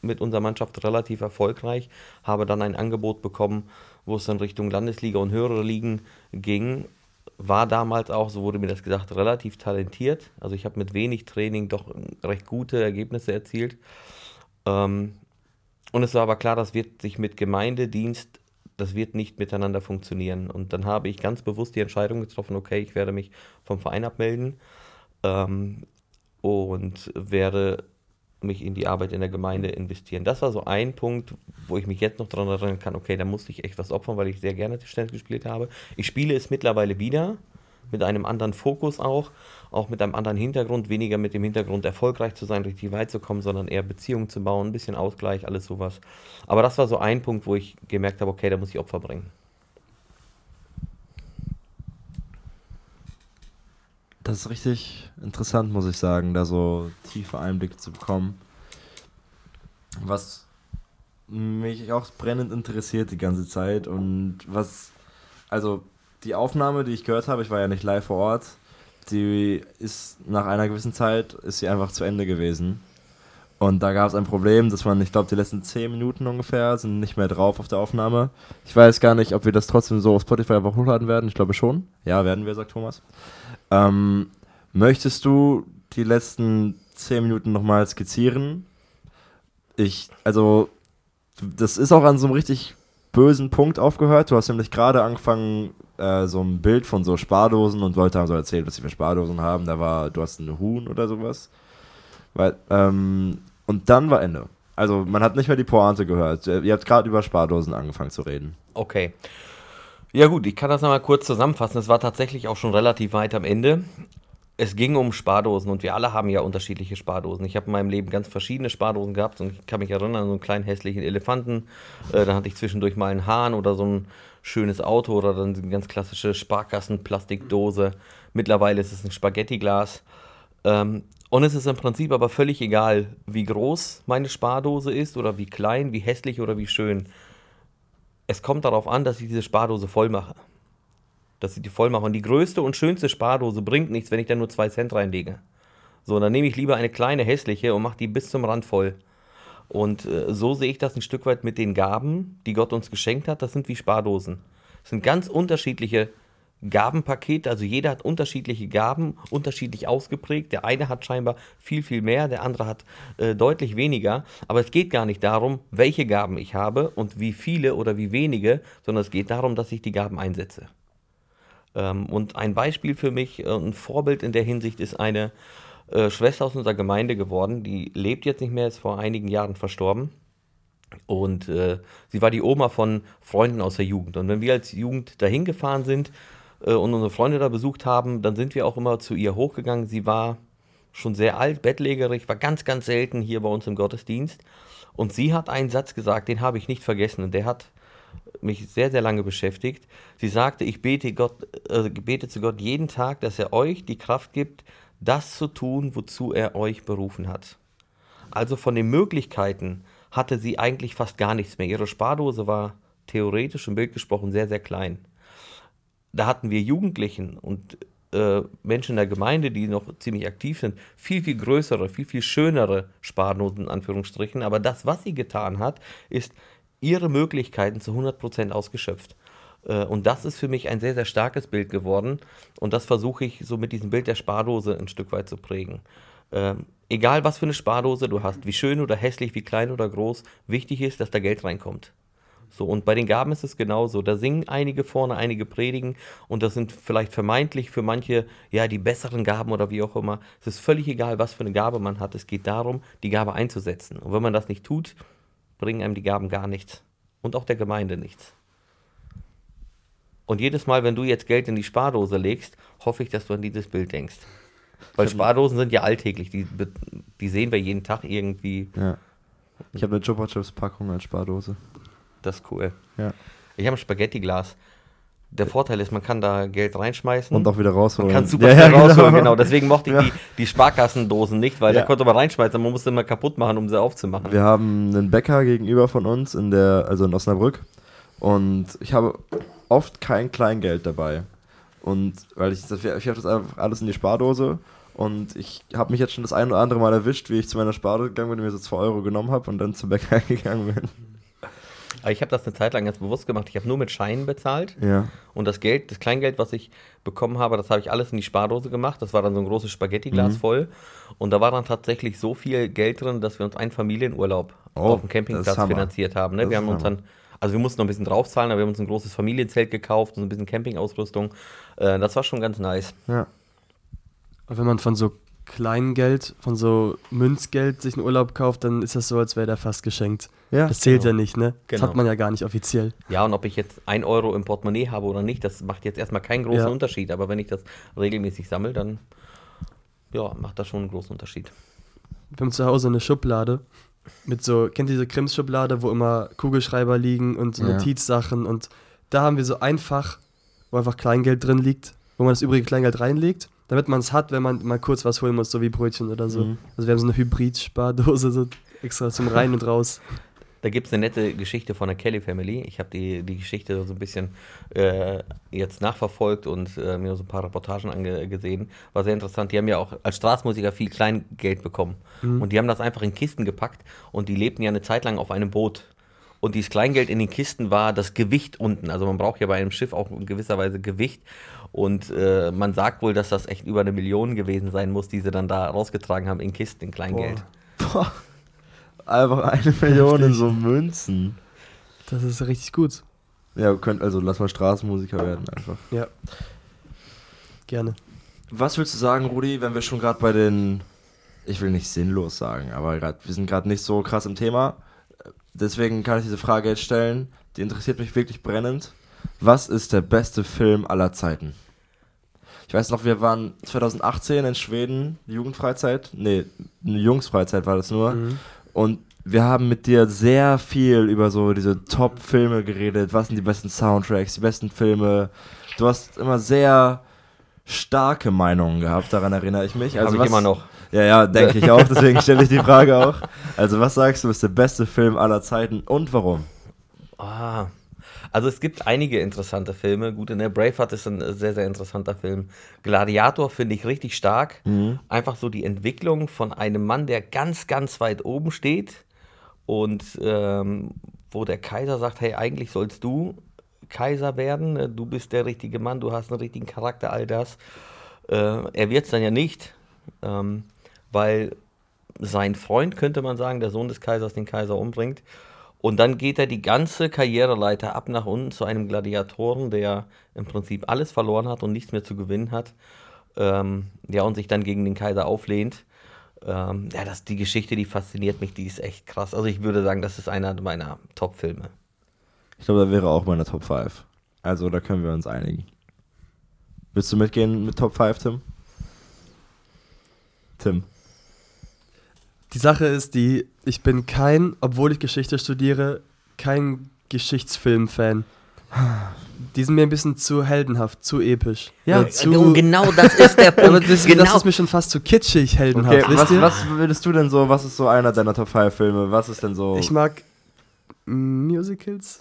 mit unserer Mannschaft relativ erfolgreich, habe dann ein Angebot bekommen, wo es dann Richtung Landesliga und höhere Ligen ging war damals auch, so wurde mir das gesagt, relativ talentiert. Also ich habe mit wenig Training doch recht gute Ergebnisse erzielt. Ähm, und es war aber klar, das wird sich mit Gemeindedienst, das wird nicht miteinander funktionieren. Und dann habe ich ganz bewusst die Entscheidung getroffen, okay, ich werde mich vom Verein abmelden ähm, und werde mich in die Arbeit in der Gemeinde investieren. Das war so ein Punkt, wo ich mich jetzt noch daran erinnern kann, okay, da musste ich echt was opfern, weil ich sehr gerne Tischtennis gespielt habe. Ich spiele es mittlerweile wieder, mit einem anderen Fokus auch, auch mit einem anderen Hintergrund, weniger mit dem Hintergrund erfolgreich zu sein, richtig weit zu kommen, sondern eher Beziehungen zu bauen, ein bisschen Ausgleich, alles sowas. Aber das war so ein Punkt, wo ich gemerkt habe, okay, da muss ich Opfer bringen. Das ist richtig interessant, muss ich sagen, da so tiefe Einblicke zu bekommen. Was mich auch brennend interessiert die ganze Zeit und was, also die Aufnahme, die ich gehört habe, ich war ja nicht live vor Ort, die ist nach einer gewissen Zeit, ist sie einfach zu Ende gewesen. Und da gab es ein Problem, dass man, ich glaube, die letzten 10 Minuten ungefähr sind nicht mehr drauf auf der Aufnahme. Ich weiß gar nicht, ob wir das trotzdem so auf Spotify einfach hochladen werden. Ich glaube schon. Ja, werden wir, sagt Thomas. Ähm, möchtest du die letzten 10 Minuten nochmal skizzieren? Ich, also, das ist auch an so einem richtig bösen Punkt aufgehört. Du hast nämlich gerade angefangen, äh, so ein Bild von so Spardosen und Leute haben so erzählt, was sie für Spardosen haben. Da war, du hast einen Huhn oder sowas. Weil, ähm, und dann war Ende. Also man hat nicht mehr die Pointe gehört. Ihr habt gerade über Spardosen angefangen zu reden. Okay. Ja gut, ich kann das nochmal kurz zusammenfassen. Es war tatsächlich auch schon relativ weit am Ende. Es ging um Spardosen und wir alle haben ja unterschiedliche Spardosen. Ich habe in meinem Leben ganz verschiedene Spardosen gehabt und ich kann mich erinnern an so einen kleinen hässlichen Elefanten. Äh, dann hatte ich zwischendurch mal einen Hahn oder so einen schönes Auto oder dann eine ganz klassische Sparkassen-Plastikdose. Mittlerweile ist es ein Spaghettiglas. Ähm, und es ist im Prinzip aber völlig egal, wie groß meine Spardose ist oder wie klein, wie hässlich oder wie schön. Es kommt darauf an, dass ich diese Spardose voll mache. Dass ich die voll mache. Und die größte und schönste Spardose bringt nichts, wenn ich da nur zwei Cent reinlege. So, dann nehme ich lieber eine kleine hässliche und mache die bis zum Rand voll. Und äh, so sehe ich das ein Stück weit mit den Gaben, die Gott uns geschenkt hat. Das sind wie Spardosen. Das sind ganz unterschiedliche Gabenpakete. Also jeder hat unterschiedliche Gaben, unterschiedlich ausgeprägt. Der eine hat scheinbar viel, viel mehr, der andere hat äh, deutlich weniger. Aber es geht gar nicht darum, welche Gaben ich habe und wie viele oder wie wenige, sondern es geht darum, dass ich die Gaben einsetze. Ähm, und ein Beispiel für mich, äh, ein Vorbild in der Hinsicht ist eine äh, Schwester aus unserer Gemeinde geworden. Die lebt jetzt nicht mehr, ist vor einigen Jahren verstorben. Und äh, sie war die Oma von Freunden aus der Jugend. Und wenn wir als Jugend dahin gefahren sind äh, und unsere Freunde da besucht haben, dann sind wir auch immer zu ihr hochgegangen. Sie war schon sehr alt, bettlägerig, war ganz, ganz selten hier bei uns im Gottesdienst. Und sie hat einen Satz gesagt, den habe ich nicht vergessen. Und der hat mich sehr, sehr lange beschäftigt. Sie sagte, ich bete, Gott, äh, bete zu Gott jeden Tag, dass er euch die Kraft gibt, das zu tun, wozu er euch berufen hat. Also von den Möglichkeiten hatte sie eigentlich fast gar nichts mehr. Ihre Spardose war theoretisch im Bild gesprochen sehr, sehr klein. Da hatten wir Jugendlichen und äh, Menschen in der Gemeinde, die noch ziemlich aktiv sind, viel, viel größere, viel, viel schönere Sparnoten in Anführungsstrichen. Aber das, was sie getan hat, ist ihre Möglichkeiten zu 100% ausgeschöpft. Äh, Und das ist für mich ein sehr, sehr starkes Bild geworden. Und das versuche ich so mit diesem Bild der Spardose ein Stück weit zu prägen. Ähm, egal, was für eine Spardose du hast, wie schön oder hässlich, wie klein oder groß, wichtig ist, dass da Geld reinkommt. So, und bei den Gaben ist es genauso. Da singen einige vorne, einige predigen und das sind vielleicht vermeintlich für manche ja die besseren Gaben oder wie auch immer. Es ist völlig egal, was für eine Gabe man hat. Es geht darum, die Gabe einzusetzen. Und wenn man das nicht tut, bringen einem die Gaben gar nichts. Und auch der Gemeinde nichts. Und jedes Mal, wenn du jetzt Geld in die Spardose legst, hoffe ich, dass du an dieses Bild denkst. Weil Spardosen sind ja alltäglich, die, die sehen wir jeden Tag irgendwie. Ja. Ich habe eine Chupa Chups Packung als Spardose. Das ist cool. Ja. Ich habe ein Spaghetti-Glas. Der Vorteil ist, man kann da Geld reinschmeißen. Und auch wieder rausholen. man kann super Ja, schnell ja, rausholen, genau. Deswegen mochte ich Ja. die, die Sparkassendosen nicht, weil da konnte man reinschmeißen, man musste immer kaputt machen, um sie aufzumachen. Wir haben einen Bäcker gegenüber von uns, in der, also in Osnabrück. Und ich habe oft kein Kleingeld dabei. Und weil ich, ich habe das einfach alles in die Spardose. Und ich habe mich jetzt schon das ein oder andere Mal erwischt, wie ich zu meiner Spardose gegangen bin und mir so 2 Euro genommen habe und dann zum Bäcker gegangen bin. Aber ich habe das eine Zeit lang ganz bewusst gemacht. Ich habe nur mit Scheinen bezahlt. Ja. Und das Geld, das Kleingeld, was ich bekommen habe, das habe ich alles in die Spardose gemacht. Das war dann so ein großes Spaghettiglas Mhm. voll. Und da war dann tatsächlich so viel Geld drin, dass wir uns einen Familienurlaub Oh, auf dem Campingplatz finanziert haben. Ne? Wir haben uns dann, also wir mussten noch ein bisschen draufzahlen, aber wir haben uns ein großes Familienzelt gekauft und ein bisschen Campingausrüstung. Äh, das war schon ganz nice. Ja. Und wenn man von so Kleingeld, von so Münzgeld sich einen Urlaub kauft, dann ist das so, als wäre der fast geschenkt. Ja. Das zählt genau. ja nicht, ne? Das Genau. hat man ja gar nicht offiziell. Ja, und ob ich jetzt ein Euro im Portemonnaie habe oder nicht, das macht jetzt erstmal keinen großen Ja. Unterschied. Aber wenn ich das regelmäßig sammle, dann ja, macht das schon einen großen Unterschied. Wir haben zu Hause eine Schublade mit so, kennt ihr diese Krims-Schublade, wo immer Kugelschreiber liegen und so Ja. Notizsachen und da haben wir so ein Fach, wo einfach Kleingeld drin liegt, wo man das übrige Kleingeld reinlegt, damit man es hat, wenn man mal kurz was holen muss, so wie Brötchen oder so. Mhm. Also wir haben so eine Hybrid-Spardose, so extra zum Rein und Raus. Da gibt es eine nette Geschichte von der Kelly Family. Ich habe die, die Geschichte so ein bisschen äh, jetzt nachverfolgt und äh, mir so ein paar Reportagen angesehen. War sehr interessant. Die haben ja auch als Straßenmusiker viel Kleingeld bekommen. Und die haben das einfach in Kisten gepackt und die lebten ja eine Zeit lang auf einem Boot. Und dieses Kleingeld in den Kisten war das Gewicht unten. Also man braucht ja bei einem Schiff auch in gewisser Weise Gewicht. Und äh, man sagt wohl, dass das echt über eine Million gewesen sein muss, die sie dann da rausgetragen haben in Kisten, in Kleingeld. Boah. Einfach eine Million in so Münzen. Das ist richtig gut. Ja, könnt, also lass mal Straßenmusiker werden einfach. Ja. Gerne. Was willst du sagen, Rudi, wenn wir schon gerade bei den, ich will nicht sinnlos sagen, aber grad, wir sind gerade nicht so krass im Thema. Deswegen kann ich diese Frage jetzt stellen, die interessiert mich wirklich brennend. Was ist der beste Film aller Zeiten? Ich weiß noch, wir waren 2018 in Schweden, Jugendfreizeit. Nee, eine Jungsfreizeit war das nur. Mhm. Und wir haben mit dir sehr viel über so diese Top-Filme geredet. Was sind die besten Soundtracks, die besten Filme? Du hast immer sehr starke Meinungen gehabt, daran erinnere ich mich. Also Habe ich was- immer noch. Ja, ja, denke ich auch, deswegen stelle ich die Frage auch. Also, was sagst du, ist der beste Film aller Zeiten und warum? Ah. Also es gibt einige interessante Filme. Gut, in der Braveheart ist ein sehr, sehr interessanter Film. Gladiator finde ich richtig stark. Einfach so die Entwicklung von einem Mann, der ganz, ganz weit oben steht und ähm, wo der Kaiser sagt, hey, eigentlich sollst du Kaiser werden. Du bist der richtige Mann, du hast einen richtigen Charakter, all das. Äh, er wird es dann ja nicht, ähm, weil sein Freund, könnte man sagen, der Sohn des Kaisers, den Kaiser umbringt. Und dann geht er die ganze Karriereleiter ab nach unten zu einem Gladiatoren, der im Prinzip alles verloren hat und nichts mehr zu gewinnen hat. Ähm, ja, und sich dann gegen den Kaiser auflehnt. Ähm, ja, das, die Geschichte, die fasziniert mich, die ist echt krass. Also ich würde sagen, das ist einer meiner Top-Filme. Ich glaube, da wäre auch meine Top 5. Also, da können wir uns einigen. Willst du mitgehen mit Top 5, Tim? Tim. Die Sache ist die, ich bin kein, obwohl ich Geschichte studiere, kein Geschichtsfilm-Fan. Die sind mir ein bisschen zu heldenhaft, zu episch. Ja, Oder zu, Und genau das ist der Punkt. aber das, genau. das ist mir schon fast zu kitschig, heldenhaft. Okay, wisst was, ihr? was würdest du denn so, was ist so einer deiner Top 5 Filme? Was ist denn so. Ich mag Musicals.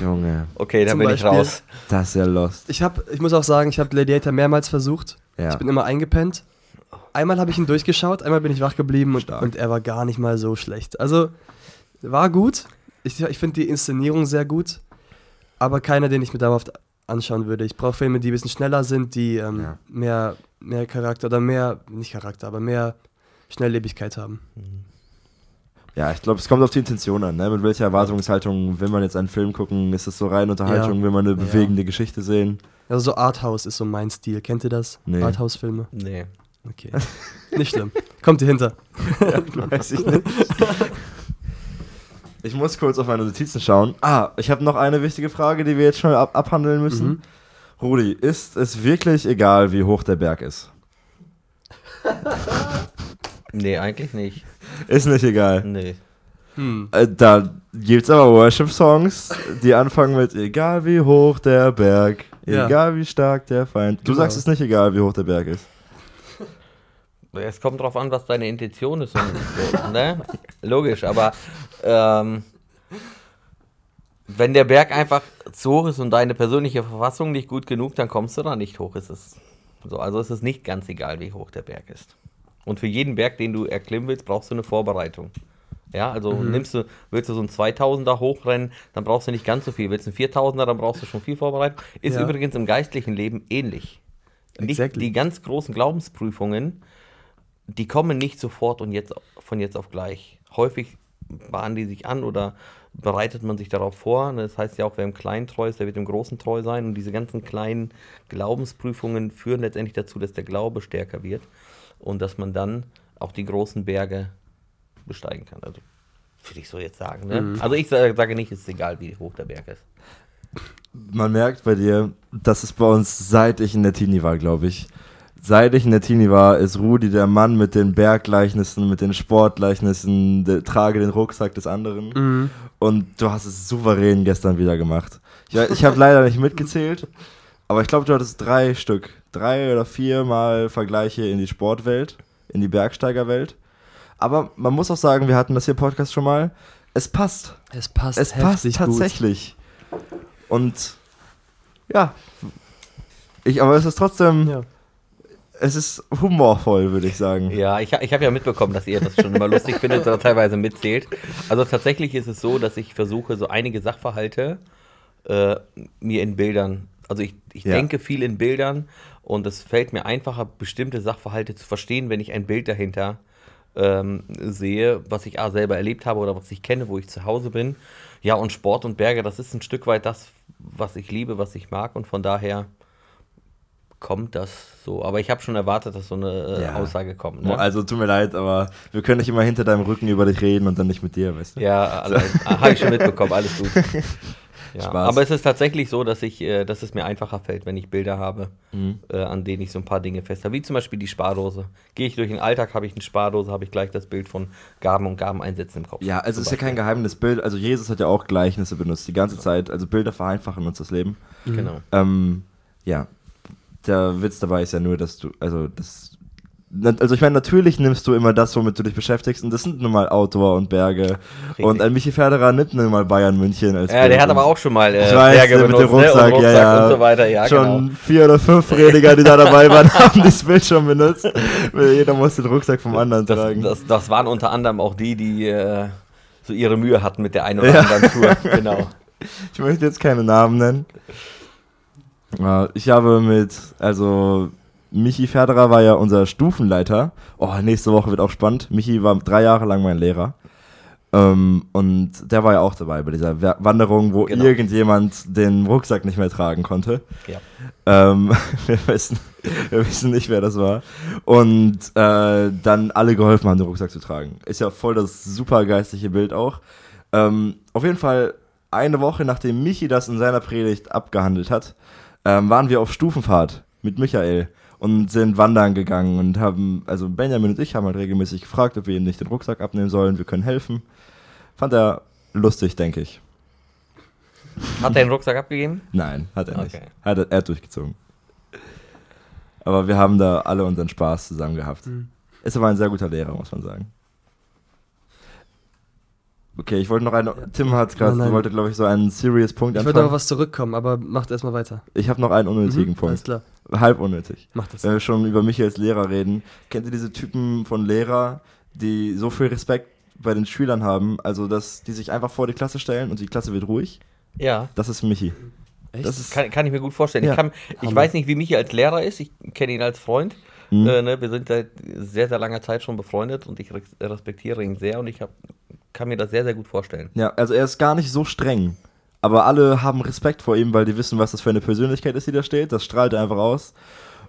Junge, okay, da bin ich Beispiel- raus. das ist ja lost. Ich, hab, ich muss auch sagen, ich habe Gladiator mehrmals versucht. Ja. Ich bin immer eingepennt. Einmal habe ich ihn durchgeschaut, einmal bin ich wach geblieben und, und er war gar nicht mal so schlecht. Also, war gut. Ich, ich finde die Inszenierung sehr gut, aber keiner, den ich mir dauerhaft anschauen würde. Ich brauche Filme, die ein bisschen schneller sind, die ähm, Ja. mehr, mehr Charakter oder mehr, nicht Charakter, aber mehr Schnelllebigkeit haben. Ja, ich glaube, es kommt auf die Intention an. Ne? Mit welcher Erwartungshaltung will man jetzt einen Film gucken? Ist es so rein Unterhaltung? Ja. Will man eine Ja. bewegende Geschichte sehen? Also so Arthouse ist so mein Stil. Kennt ihr das? Nee. Arthouse-Filme? Nee. Okay. nicht schlimm. Kommt ihr hinter. Weiß ich nicht. Ich muss kurz auf meine Notizen schauen. Ah, ich habe noch eine wichtige Frage, die wir jetzt schnell ab abhandeln müssen. Mhm. Rudi, ist es wirklich egal, wie hoch der Berg ist? Nee, eigentlich nicht. Ist nicht egal. Nee. Hm. Äh, da gibt's aber Worship-Songs, die anfangen mit egal wie hoch der Berg, Ja. egal wie stark der Feind. Du Genau. sagst es nicht egal, wie hoch der Berg ist. Es kommt drauf an, was deine Intention ist. Und, ne? Logisch, aber ähm, wenn der Berg einfach zu hoch ist und deine persönliche Verfassung nicht gut genug, dann kommst du da nicht hoch. Es ist so, also es ist nicht ganz egal, wie hoch der Berg ist. Und für jeden Berg, den du erklimmen willst, brauchst du eine Vorbereitung. Ja, also nimmst du, willst du so einen 2000er hochrennen, dann brauchst du nicht ganz so viel. Willst du einen 4000er, dann brauchst du schon viel Vorbereitung. Ist Ja. übrigens im geistlichen Leben ähnlich. Nicht Exactly. die ganz großen Glaubensprüfungen, die kommen nicht sofort und jetzt von jetzt auf gleich. Häufig bahnen die sich an oder bereitet man sich darauf vor. Das heißt ja auch, wer im Kleinen treu ist, der wird im Großen treu sein. Und diese ganzen kleinen Glaubensprüfungen führen letztendlich dazu, dass der Glaube stärker wird und dass man dann auch die großen Berge besteigen kann. Also würde ich so jetzt sagen. Ne? Also ich sa- sage nicht, es ist egal, wie hoch der Berg ist. Man merkt bei dir, das ist bei uns, seit ich in der Teenie war, glaube ich. Seit ich in der Teenie war, ist Rudi der Mann mit den Berggleichnissen, mit den Sportgleichnissen, der, trage den Rucksack des anderen. Mhm. Und du hast es souverän gestern wieder gemacht. Ich, ich habe leider nicht mitgezählt, aber ich glaube, du hattest drei Stück. Drei oder vier Mal Vergleiche in die Sportwelt, in die Bergsteigerwelt. Aber man muss auch sagen, wir hatten das hier im Podcast schon mal. Es passt. Es passt Es passt tatsächlich. Und ja, ich, aber es ist trotzdem, gut. Ja. Es ist humorvoll, würde ich sagen. Ja, ich, ich habe ja mitbekommen, dass ihr das schon immer lustig findet oder teilweise mitzählt. Also tatsächlich ist es so, dass ich versuche, so einige Sachverhalte äh, mir in Bildern, also ich, ich Ja. denke viel in Bildern und es fällt mir einfacher, bestimmte Sachverhalte zu verstehen, wenn ich ein Bild dahinter ähm, sehe, was ich A, selber erlebt habe oder was ich kenne, wo ich zu Hause bin. Ja, und Sport und Berge, das ist ein Stück weit das, was ich liebe, was ich mag und von daher kommt das so. Aber ich habe schon erwartet, dass so eine äh, Ja. Aussage kommt. Ne? Also tut mir leid, aber wir können nicht immer hinter deinem Rücken über dich reden und dann nicht mit dir, weißt du? Ja, habe ich schon mitbekommen, alles gut. Ja, Spaß. aber es ist tatsächlich so, dass, ich, äh, dass es mir einfacher fällt, wenn ich Bilder habe, Mhm. äh, an denen ich so ein paar Dinge fest habe. Wie zum Beispiel die Spardose. Gehe ich durch den Alltag, habe ich eine Spardose, habe ich gleich das Bild von Gaben und Gabeneinsätzen im Kopf. Ja, also es ist ja kein. Geheimnis. Bild, also Jesus hat ja auch Gleichnisse benutzt, die ganze Zeit. Also Bilder vereinfachen uns das Leben. Genau. Ähm, ja, der Witz dabei ist ja nur, dass du, also das, also ich meine, natürlich nimmst du immer das, womit du dich beschäftigst und das sind nun mal Outdoor und Berge. Und ein Michi Ferderer nimmt nun mal Bayern München als Ja, Bild der hat aber auch schon mal äh, Ich weiß, Berge mit dem benutzt, ne? Rucksack, und ja, Rucksack ja. und so weiter. Ja, schon genau. vier oder fünf Prediger, die da dabei waren, haben dieses Bild schon benutzt. Jeder muss den Rucksack vom anderen Das, tragen. das, das waren unter anderem auch die, die äh, so ihre Mühe hatten mit der einen oder Ja. anderen Tour. Genau. Ich möchte jetzt keine Namen nennen. Ich habe mit, also Michi Ferderer war ja unser Stufenleiter. Oh, nächste Woche wird auch spannend. Michi war drei Jahre lang mein Lehrer. Ähm, und der war ja auch dabei bei dieser Wa- Wanderung, wo Genau. irgendjemand den Rucksack nicht mehr tragen konnte. Ja. Ähm, wir, wissen, wir wissen nicht, wer das war. Und äh, dann alle geholfen haben, den Rucksack zu tragen. Ist ja voll das super geistliche Bild auch. Ähm, auf jeden Fall, eine Woche nachdem Michi das in seiner Predigt abgehandelt hat, ähm, waren wir auf Stufenfahrt mit Michael und sind wandern gegangen und haben, also Benjamin und ich haben halt regelmäßig gefragt, ob wir ihm nicht den Rucksack abnehmen sollen, wir können helfen. Fand er lustig, denke ich. Hat er den Rucksack abgegeben? Nein, hat er nicht. Okay. Hat er, er hat durchgezogen. Aber wir haben da alle unseren Spaß zusammen gehabt. Mhm. Ist aber ein sehr guter Lehrer, muss man sagen. Okay, ich wollte noch eine. Tim hat gerade, Nein, nein. wollte glaube ich so einen serious Punkt Ich würde noch was zurückkommen, aber macht erstmal weiter. Ich habe noch einen unnötigen Mhm, Alles Punkt. klar, Halb unnötig. mach das. Wenn wir schon über mich als Lehrer reden, kennt ihr diese Typen von Lehrer, die so viel Respekt bei den Schülern haben, also dass die sich einfach vor die Klasse stellen und die Klasse wird ruhig? Ja. Das ist Michi. Echt? Das ist Kann, kann ich mir gut vorstellen. Ja. Ich, kann, ich weiß nicht, wie Michi als Lehrer ist. Ich kenne ihn als Freund. Mhm. Äh, ne? Wir sind seit sehr, sehr langer Zeit schon befreundet und ich res- respektiere ihn sehr und ich hab, kann mir das sehr, sehr gut vorstellen. Ja, also er ist gar nicht so streng. Aber alle haben Respekt vor ihm, weil die wissen, was das für eine Persönlichkeit ist, die da steht. Das strahlt er einfach aus.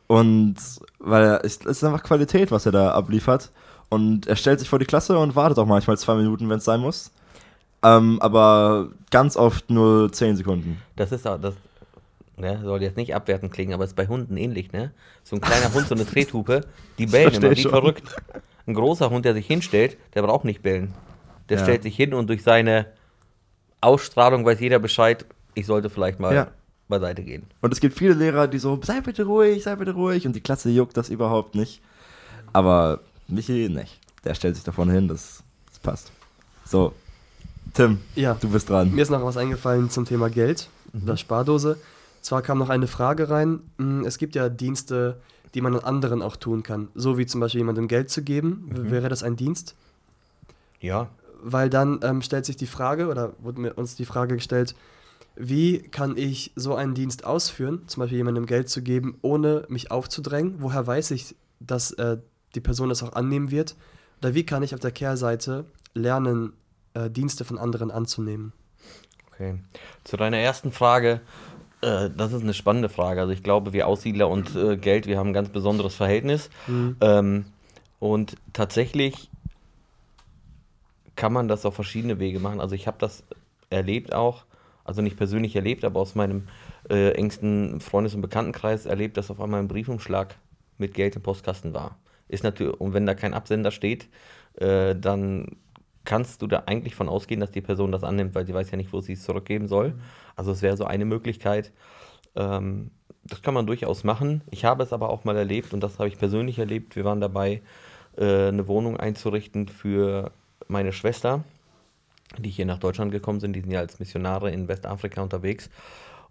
Und weil er, es ist einfach Qualität, was er da abliefert. Und er stellt sich vor die Klasse und wartet auch manchmal zwei Minuten, wenn es sein muss. Ähm, aber ganz oft nur zehn Sekunden. Das ist auch, das ne, soll jetzt nicht abwertend klingen, aber es ist bei Hunden ähnlich, ne? So ein kleiner Hund, so eine Trethupe, die bellen immer wie schon. verrückt. Ein großer Hund, der sich hinstellt, der braucht nicht bellen. Der Ja. stellt sich hin und durch seine Ausstrahlung weiß jeder Bescheid, ich sollte vielleicht mal Ja. beiseite gehen. Und es gibt viele Lehrer, die so, sei bitte ruhig, sei bitte ruhig. Und die Klasse juckt das überhaupt nicht. Aber Michi nicht. Der stellt sich da vorne hin, das, das passt. So, Tim, Ja, du bist dran. mir ist noch was eingefallen zum Thema Geld oder Spardose. Zwar kam noch eine Frage rein. mm, Es gibt ja Dienste, die man an anderen auch tun kann. So wie zum Beispiel jemandem Geld zu geben. W- Wäre das ein Dienst? Ja. Weil dann ähm, stellt sich die Frage, oder wurde mir uns die Frage gestellt, wie kann ich so einen Dienst ausführen, zum Beispiel jemandem Geld zu geben, ohne mich aufzudrängen? Woher weiß ich, dass äh, die Person das auch annehmen wird? Oder wie kann ich auf der Kehrseite lernen, äh, Dienste von anderen anzunehmen? Okay. Zu deiner ersten Frage, äh, das ist eine spannende Frage. Also ich glaube, wir Aussiedler und äh, Geld, wir haben ein ganz besonderes Verhältnis. Ähm, und tatsächlich kann man das auf verschiedene Wege machen. Also ich habe das erlebt auch, also nicht persönlich erlebt, aber aus meinem äh, engsten Freundes- und Bekanntenkreis erlebt, dass auf einmal ein Briefumschlag mit Geld im Postkasten war. Ist natürlich, und wenn da kein Absender steht, äh, dann kannst du da eigentlich von ausgehen, dass die Person das annimmt, weil sie weiß ja nicht, wo sie es zurückgeben soll. Also es wäre so eine Möglichkeit. Ähm, das kann man durchaus machen. Ich habe es aber auch mal erlebt und das habe ich persönlich erlebt. Wir waren dabei, äh, eine Wohnung einzurichten für meine Schwester, die hier nach Deutschland gekommen sind. Die sind ja als Missionare in Westafrika unterwegs.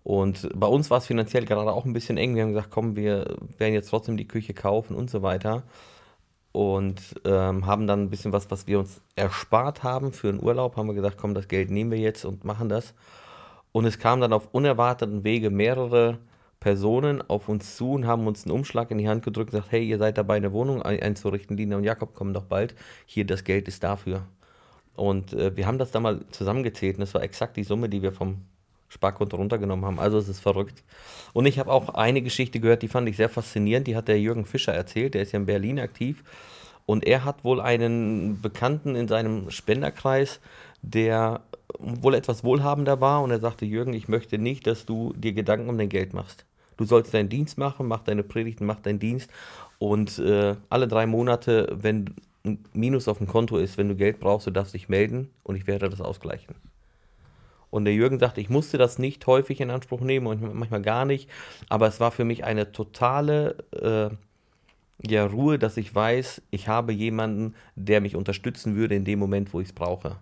Und bei uns war es finanziell gerade auch ein bisschen eng. Wir haben gesagt, komm, wir werden jetzt trotzdem die Küche kaufen und so weiter. Und ähm, haben dann ein bisschen was, was wir uns erspart haben für einen Urlaub, haben wir gesagt, komm, das Geld nehmen wir jetzt und machen das. Und es kamen dann auf unerwarteten Wege mehrere Personen auf uns zu und haben uns einen Umschlag in die Hand gedrückt und gesagt, hey, ihr seid dabei, eine Wohnung ein einzurichten, Lina und Jakob kommen doch bald. Hier, das Geld ist dafür. Und äh, wir haben das dann mal zusammengezählt und das war exakt die Summe, die wir vom Sparkonto runtergenommen haben. Also es ist verrückt. Und ich habe auch eine Geschichte gehört, die fand ich sehr faszinierend. Die hat der Jürgen Fischer erzählt. Der ist ja in Berlin aktiv. Und er hat wohl einen Bekannten in seinem Spenderkreis, der wohl etwas wohlhabender war und er sagte, Jürgen, ich möchte nicht, dass du dir Gedanken um dein Geld machst. Du sollst deinen Dienst machen, mach deine Predigten, mach deinen Dienst und äh, alle drei Monate, wenn ein Minus auf dem Konto ist, wenn du Geld brauchst, du darfst dich melden und ich werde das ausgleichen. Und der Jürgen sagte, ich musste das nicht häufig in Anspruch nehmen und manchmal gar nicht, aber es war für mich eine totale äh, ja, Ruhe, dass ich weiß, ich habe jemanden, der mich unterstützen würde in dem Moment, wo ich es brauche.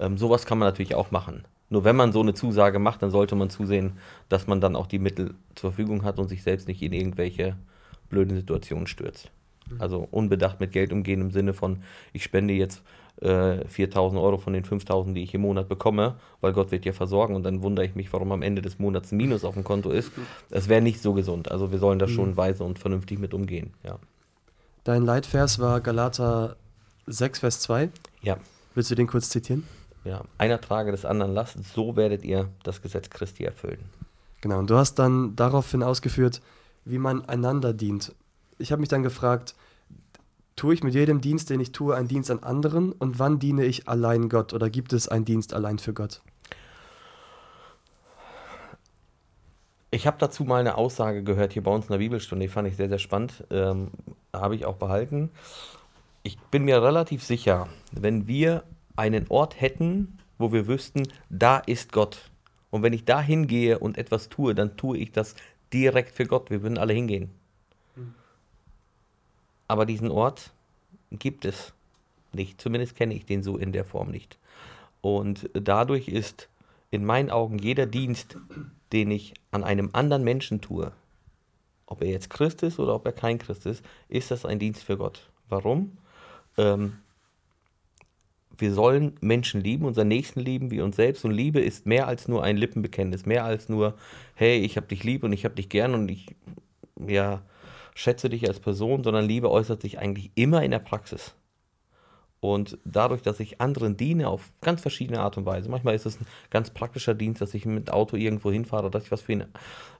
Ähm, sowas kann man natürlich auch machen. Nur wenn man so eine Zusage macht, dann sollte man zusehen, dass man dann auch die Mittel zur Verfügung hat und sich selbst nicht in irgendwelche blöden Situationen stürzt. Also unbedacht mit Geld umgehen im Sinne von, ich spende jetzt äh, 4000 Euro von den 5000, die ich im Monat bekomme, weil Gott wird ja versorgen und dann wundere ich mich, warum am Ende des Monats ein Minus auf dem Konto ist. Das wäre nicht so gesund. Also wir sollen da schon weise und vernünftig mit umgehen. Ja. Dein Leitvers war Galater 6, Vers 2. Ja. Willst du den kurz zitieren? Ja, einer trage des anderen Last, so werdet ihr das Gesetz Christi erfüllen. Genau, und du hast dann daraufhin ausgeführt, wie man einander dient. Ich habe mich dann gefragt, tue ich mit jedem Dienst, den ich tue, einen Dienst an anderen und wann diene ich allein Gott oder gibt es einen Dienst allein für Gott? Ich habe dazu mal eine Aussage gehört hier bei uns in der Bibelstunde, die fand ich sehr, sehr spannend. Ähm, habe ich auch behalten. Ich bin mir relativ sicher, wenn wir einen Ort hätten, wo wir wüssten, da ist Gott. Und wenn ich da hingehe und etwas tue, dann tue ich das direkt für Gott. Wir würden alle hingehen. Aber diesen Ort gibt es nicht. Zumindest kenne ich den so in der Form nicht. Und dadurch ist in meinen Augen jeder Dienst, den ich an einem anderen Menschen tue, ob er jetzt Christ ist oder ob er kein Christ ist, ist das ein Dienst für Gott. Warum? Ähm, wir sollen Menschen lieben, unseren Nächsten lieben wie uns selbst. Und Liebe ist mehr als nur ein Lippenbekenntnis, mehr als nur, hey, ich habe dich lieb und ich habe dich gern und ich ja, schätze dich als Person, sondern Liebe äußert sich eigentlich immer in der Praxis. Und dadurch, dass ich anderen diene auf ganz verschiedene Art und Weise, manchmal ist es ein ganz praktischer Dienst, dass ich mit Auto irgendwo hinfahre, dass ich was für ihn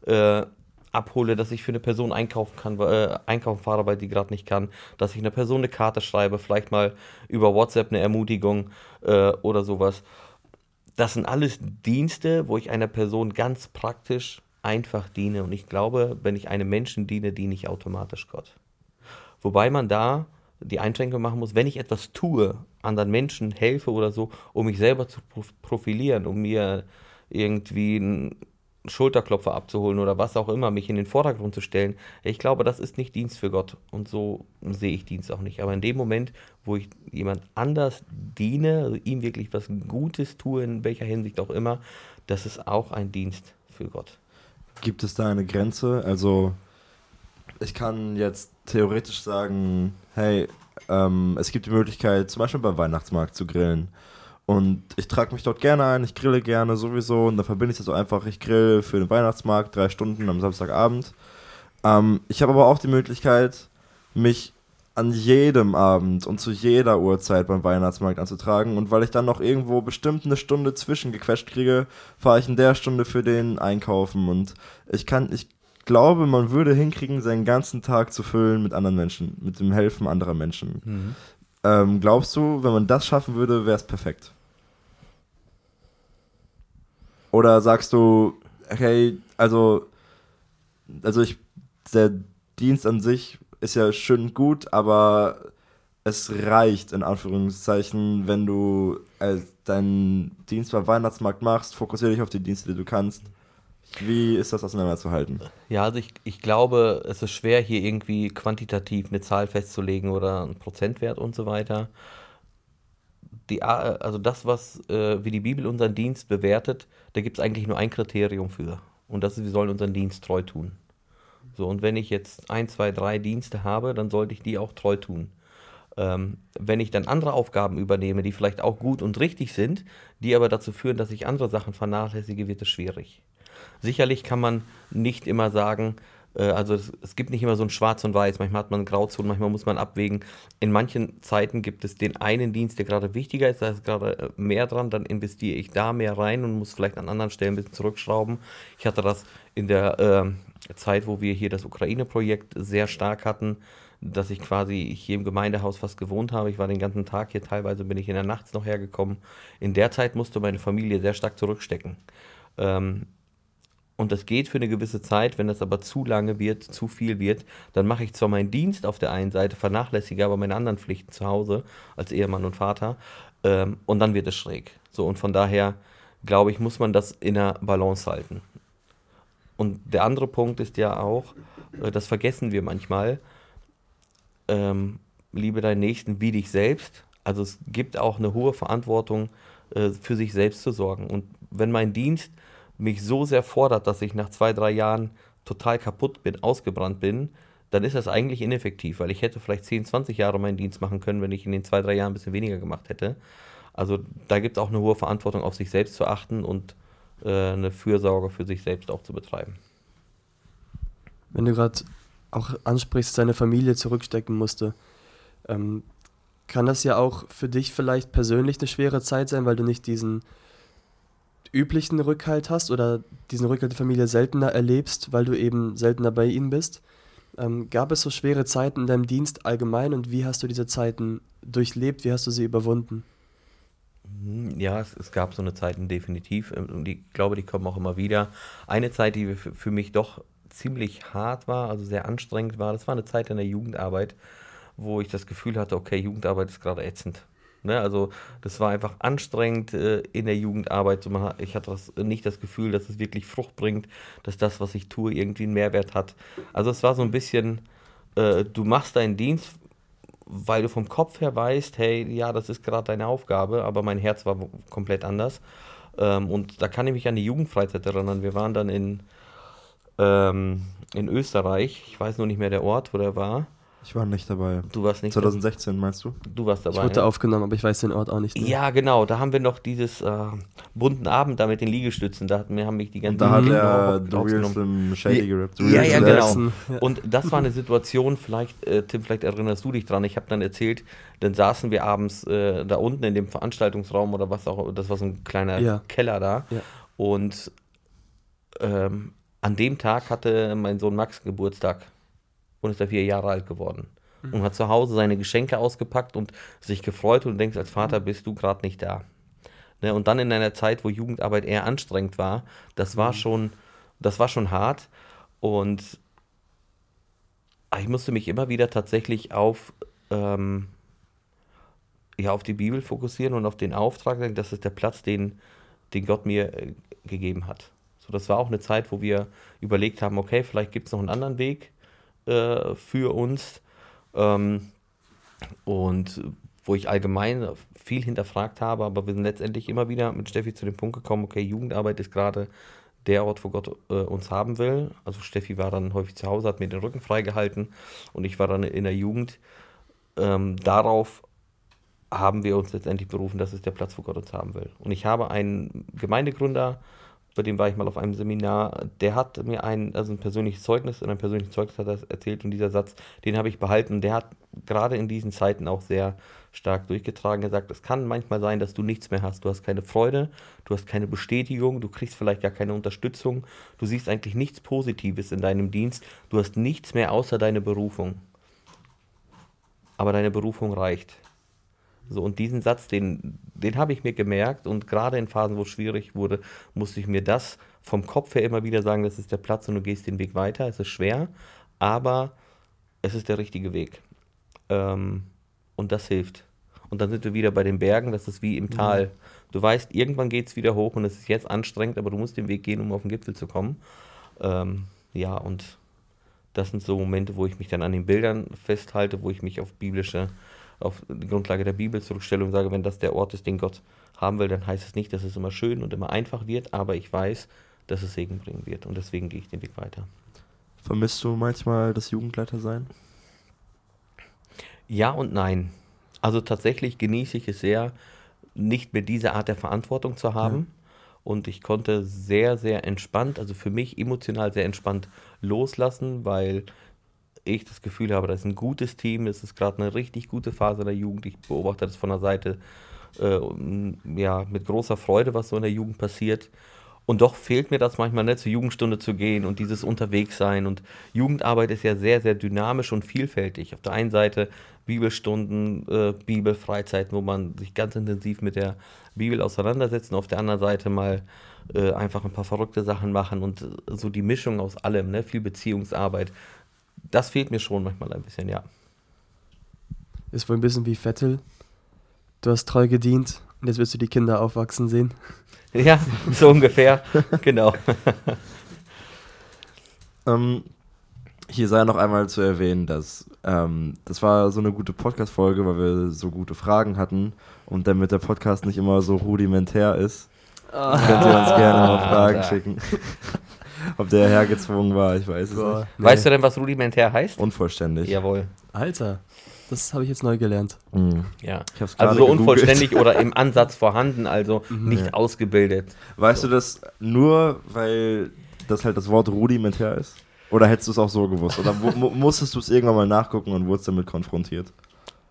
äh, abhole, dass ich für eine Person einkaufen kann, äh, einkaufen fahre, weil die gerade nicht kann, dass ich einer Person eine Karte schreibe, vielleicht mal über WhatsApp eine Ermutigung äh, oder sowas. Das sind alles Dienste, wo ich einer Person ganz praktisch einfach diene. Und ich glaube, wenn ich einem Menschen diene, diene ich automatisch Gott. Wobei man da die Einschränkung machen muss, wenn ich etwas tue, anderen Menschen helfe oder so, um mich selber zu prof- profilieren, um mir irgendwie einen Schulterklopfer abzuholen oder was auch immer, mich in den Vordergrund zu stellen. Ich glaube, das ist nicht Dienst für Gott und so sehe ich Dienst auch nicht. Aber in dem Moment, wo ich jemand anders diene, also ihm wirklich was Gutes tue, in welcher Hinsicht auch immer, das ist auch ein Dienst für Gott. Gibt es da eine Grenze? Also, ich kann jetzt theoretisch sagen, hey, ähm, es gibt die Möglichkeit, zum Beispiel beim Weihnachtsmarkt zu grillen. Und ich trage mich dort gerne ein, ich grille gerne sowieso und dann verbinde ich das so einfach, ich grill für den Weihnachtsmarkt drei Stunden am Samstagabend. Ähm, ich habe aber auch die Möglichkeit, mich an jedem Abend und zu jeder Uhrzeit beim Weihnachtsmarkt anzutragen. Und weil ich dann noch irgendwo bestimmt eine Stunde zwischengequetscht kriege, fahre ich in der Stunde für den einkaufen. Und ich kann, ich glaube, man würde hinkriegen, seinen ganzen Tag zu füllen mit anderen Menschen, mit dem Helfen anderer Menschen. Ähm, glaubst du, wenn man das schaffen würde, wäre es perfekt? Oder sagst du, hey, also, also ich, der Dienst an sich ist ja schön und gut, aber es reicht in Anführungszeichen, wenn du äh, deinen Dienst beim Weihnachtsmarkt machst, fokussiere dich auf die Dienste, die du kannst. Wie ist das auseinanderzuhalten? Ja, also ich, ich glaube, es ist schwer, hier irgendwie quantitativ eine Zahl festzulegen oder einen Prozentwert und so weiter. Die, A- also das, was äh, wie die Bibel unseren Dienst bewertet, da gibt es eigentlich nur ein Kriterium für. Und das ist, wir sollen unseren Dienst treu tun. So, und wenn ich jetzt ein, zwei, drei Dienste habe, dann sollte ich die auch treu tun. Ähm, wenn ich dann andere Aufgaben übernehme, die vielleicht auch gut und richtig sind, die aber dazu führen, dass ich andere Sachen vernachlässige, wird es schwierig. Sicherlich kann man nicht immer sagen, äh, also es, es gibt nicht immer so ein Schwarz und Weiß, manchmal hat man Grauzonen, manchmal muss man abwägen. In manchen Zeiten gibt es den einen Dienst, der gerade wichtiger ist, da ist gerade äh, mehr dran, dann investiere ich da mehr rein und muss vielleicht an anderen Stellen ein bisschen zurückschrauben. Ich hatte das in der ähm, Zeit, wo wir hier das Ukraine-Projekt sehr stark hatten. dass ich quasi hier im Gemeindehaus fast gewohnt habe. Ich war den ganzen Tag hier, teilweise bin ich in der Nacht noch hergekommen. In der Zeit musste meine Familie sehr stark zurückstecken. Ähm, und das geht für eine gewisse Zeit, wenn das aber zu lange wird, zu viel wird, dann mache ich zwar meinen Dienst auf der einen Seite, vernachlässige aber meine anderen Pflichten zu Hause als Ehemann und Vater ähm, und dann wird es schräg. So und von daher glaube ich, muss man das in der Balance halten. Und der andere Punkt ist ja auch, äh, das vergessen wir manchmal, ähm, liebe deinen Nächsten wie dich selbst. Also es gibt auch eine hohe Verantwortung, äh, für sich selbst zu sorgen. Und wenn mein Dienst mich so sehr fordert, dass ich nach zwei, drei Jahren total kaputt bin, ausgebrannt bin, dann ist das eigentlich ineffektiv, weil ich hätte vielleicht 10, 20 Jahre meinen Dienst machen können, wenn ich in den zwei, drei Jahren ein bisschen weniger gemacht hätte. Also da gibt es auch eine hohe Verantwortung, auf sich selbst zu achten und äh, eine Fürsorge für sich selbst auch zu betreiben. Wenn du gerade auch ansprichst, seine Familie zurückstecken musste, ähm, kann das ja auch für dich vielleicht persönlich eine schwere Zeit sein, weil du nicht diesen üblichen Rückhalt hast oder diesen Rückhalt der Familie seltener erlebst, weil du eben seltener bei ihnen bist. Ähm, gab es so schwere Zeiten in deinem Dienst allgemein und wie hast du diese Zeiten durchlebt? Wie hast du sie überwunden? Hm, Ja, es, es gab so eine Zeiten definitiv ähm, und ich glaube, die kommen auch immer wieder. Eine Zeit, die für mich doch ziemlich hart war, also sehr anstrengend war, das war eine Zeit in der Jugendarbeit, wo ich das Gefühl hatte, okay, Jugendarbeit ist gerade ätzend. Ne, also das war einfach anstrengend äh, in der Jugendarbeit. So, man, ich hatte das, nicht das Gefühl, dass es wirklich Frucht bringt, dass das, was ich tue, irgendwie einen Mehrwert hat. Also es war so ein bisschen, äh, du machst deinen Dienst, weil du vom Kopf her weißt, hey, ja, das ist gerade deine Aufgabe, aber mein Herz war komplett anders. Ähm, und da kann ich mich an die Jugendfreizeit erinnern. Wir waren dann in, ähm, in Österreich, ich weiß nur nicht mehr der Ort, wo der war. Ich war nicht dabei. Du warst nicht 2016 meinst du? du warst Ich dabei. wurde ne? aufgenommen, aber ich weiß den Ort auch nicht. mehr. Ja, genau, da haben wir noch dieses äh, bunten Abend da mit den Liegestützen, da hatten wir, haben mich die ganzen da hat er rausgenommen. Slim Shady gerappt. The Ja, ja, Slim genau. Ja. Und das war eine Situation, vielleicht, äh, Tim, vielleicht erinnerst du dich dran. Ich habe dann erzählt, dann saßen wir abends äh, da unten in dem Veranstaltungsraum oder was auch, das war so ein kleiner Ja. Keller da. Ja. Und ähm, an dem Tag hatte mein Sohn Max Geburtstag und ist da vier Jahre alt geworden. Und hat zu Hause seine Geschenke ausgepackt und sich gefreut und denkst, als Vater bist du gerade nicht da. Ne, und dann in einer Zeit, wo Jugendarbeit eher anstrengend war, das war schon, das war schon hart. Und ich musste mich immer wieder tatsächlich auf, ähm, ja, auf die Bibel fokussieren und auf den Auftrag, das ist der Platz, den, den Gott mir äh, gegeben hat. So, das war auch eine Zeit, wo wir überlegt haben, okay, vielleicht gibt es noch einen anderen Weg äh, für uns. Ähm, und wo ich allgemein viel hinterfragt habe, aber wir sind letztendlich immer wieder mit Steffi zu dem Punkt gekommen, okay, Jugendarbeit ist gerade der Ort, wo Gott äh, uns haben will. Also Steffi war dann häufig zu Hause, hat mir den Rücken freigehalten und ich war dann in der Jugend. Ähm, darauf haben wir uns letztendlich berufen, das ist der Platz, wo Gott uns haben will. Und ich habe einen Gemeindegründer, bei dem war ich mal auf einem Seminar, der hat mir ein, also ein persönliches Zeugnis, in einem persönlichen Zeugnis hat er erzählt und dieser Satz, den habe ich behalten der hat gerade in diesen Zeiten auch sehr stark durchgetragen gesagt, es kann manchmal sein, dass du nichts mehr hast, du hast keine Freude, du hast keine Bestätigung, du kriegst vielleicht gar keine Unterstützung, du siehst eigentlich nichts Positives in deinem Dienst, du hast nichts mehr außer deine Berufung. Aber deine Berufung reicht. So, und diesen Satz, den, den habe ich mir gemerkt und gerade in Phasen, wo es schwierig wurde, musste ich mir das vom Kopf her immer wieder sagen, das ist der Platz und du gehst den Weg weiter. Es ist schwer, aber es ist der richtige Weg. Ähm, und das hilft. Und dann sind wir wieder bei den Bergen, das ist wie im Tal. Du weißt, irgendwann geht es wieder hoch und es ist jetzt anstrengend, aber du musst den Weg gehen, um auf den Gipfel zu kommen. Ähm, ja, und das sind so Momente, wo ich mich dann an den Bildern festhalte, wo ich mich auf biblische, auf die Grundlage der Bibel zurückstelle und sage, wenn das der Ort ist, den Gott haben will, dann heißt es nicht, dass es immer schön und immer einfach wird, aber ich weiß, dass es Segen bringen wird und deswegen gehe ich den Weg weiter. Vermisst du manchmal das Jugendleiter sein? Ja und nein. Also tatsächlich genieße ich es sehr, nicht mehr diese Art der Verantwortung zu haben. Und ich konnte sehr, sehr entspannt, also für mich emotional sehr entspannt loslassen, weil ich das Gefühl habe, das ist ein gutes Team, es ist gerade eine richtig gute Phase der Jugend. Ich beobachte das von der Seite äh, ja, mit großer Freude, was so in der Jugend passiert. Und doch fehlt mir das manchmal, ne, zur Jugendstunde zu gehen und dieses Unterwegssein. Und Jugendarbeit ist ja sehr, sehr dynamisch und vielfältig. Auf der einen Seite Bibelstunden, äh, Bibelfreizeiten, wo man sich ganz intensiv mit der Bibel auseinandersetzt. Und auf der anderen Seite mal äh, einfach ein paar verrückte Sachen machen und äh, so die Mischung aus allem, ne, viel Beziehungsarbeit. Das fehlt mir schon manchmal ein bisschen, ja. Ist wohl ein bisschen wie Vettel. Du hast treu gedient und jetzt wirst du die Kinder aufwachsen sehen. Ja, so ungefähr, genau. Ähm, hier sei noch einmal zu erwähnen, dass ähm, das war so eine gute Podcast-Folge, weil wir so gute Fragen hatten und damit der Podcast nicht immer so rudimentär ist, könnt ihr uns gerne mal Fragen da. schicken. Ob der hergezwungen war, ich weiß es Boah, nicht. nee. Weißt du denn, was rudimentär heißt? Unvollständig. Jawohl, Alter, das habe ich jetzt neu gelernt. Mhm. ja. Ich hab's Also gerade so gegoogelt. unvollständig oder im Ansatz vorhanden, also nicht Ja. ausgebildet. Weißt du das nur, weil das halt das Wort rudimentär ist? Oder hättest du es auch so gewusst? Oder mu mu- musstest du es irgendwann mal nachgucken und wurdest damit konfrontiert?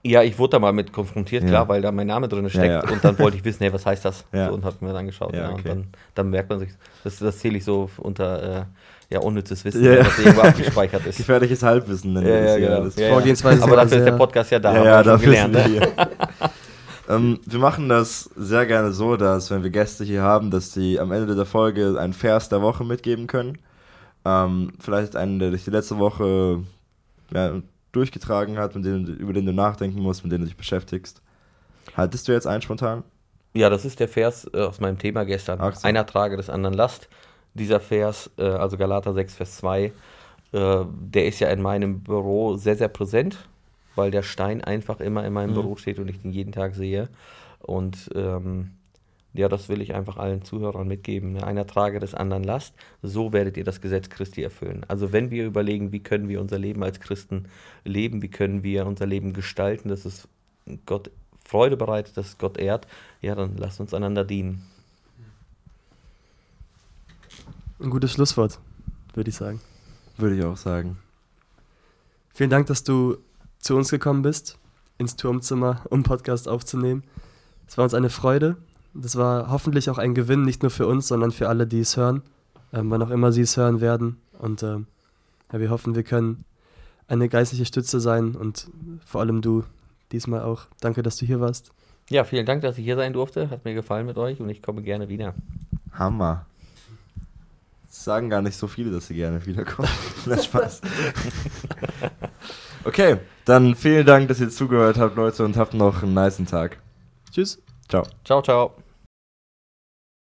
Ja, ich wurde da mal mit konfrontiert, Ja. klar, weil da mein Name drin steckt. ja. Und dann wollte ich wissen, hey, was heißt das? Ja. So, und hab mir das angeschaut. Ja, Ja, okay. Und dann, dann merkt man sich, das, das zähle ich so unter äh, ja, unnützes Wissen, Ja, ja. was irgendwo abgespeichert ist. Gefährliches Halbwissen nennen Ja, das ja, hier genau. Ja, ja. Vorgehensweise Aber dafür ist der Podcast ja da, Ja, ja, dafür gelernt. Ne? wir hier. ähm, wir machen das sehr gerne so, dass wenn wir Gäste hier haben, dass die am Ende der Folge einen Vers der Woche mitgeben können. Ähm, vielleicht einen, der dich die letzte Woche ja, durchgetragen hat, mit dem, über den du nachdenken musst, mit dem du dich beschäftigst. Hattest du jetzt einen spontan? Ja, das ist der Vers äh, aus meinem Thema gestern. So. Einer trage des anderen Last. Dieser Vers, äh, also Galater 6, Vers 2, äh, der ist ja in meinem Büro sehr, sehr präsent, weil der Stein einfach immer in meinem Mhm. Büro steht und ich den jeden Tag sehe. Und ähm, ja, das will ich einfach allen Zuhörern mitgeben. Ne? Einer trage des anderen Last, so werdet ihr das Gesetz Christi erfüllen. Also wenn wir überlegen, wie können wir unser Leben als Christen leben, wie können wir unser Leben gestalten, dass es Gott Freude bereitet, dass es Gott ehrt, ja, dann lasst uns einander dienen. Ein gutes Schlusswort, würde ich sagen. Würde ich auch sagen. Vielen Dank, dass du zu uns gekommen bist, ins Turmzimmer, um Podcast aufzunehmen. Es war uns eine Freude. Das war hoffentlich auch ein Gewinn, nicht nur für uns, sondern für alle, die es hören, ähm, wann auch immer sie es hören werden. Und ähm, ja, wir hoffen, wir können eine geistliche Stütze sein und vor allem du diesmal auch. Danke, dass du hier warst. Ja, vielen Dank, dass ich hier sein durfte. Hat mir gefallen mit euch und ich komme gerne wieder. Hammer. Das sagen gar nicht so viele, dass sie gerne wiederkommen. Das Spaß. Okay, dann vielen Dank, dass ihr zugehört habt, Leute, und habt noch einen niceen Tag. Tschüss. Ciao. Ciao, ciao.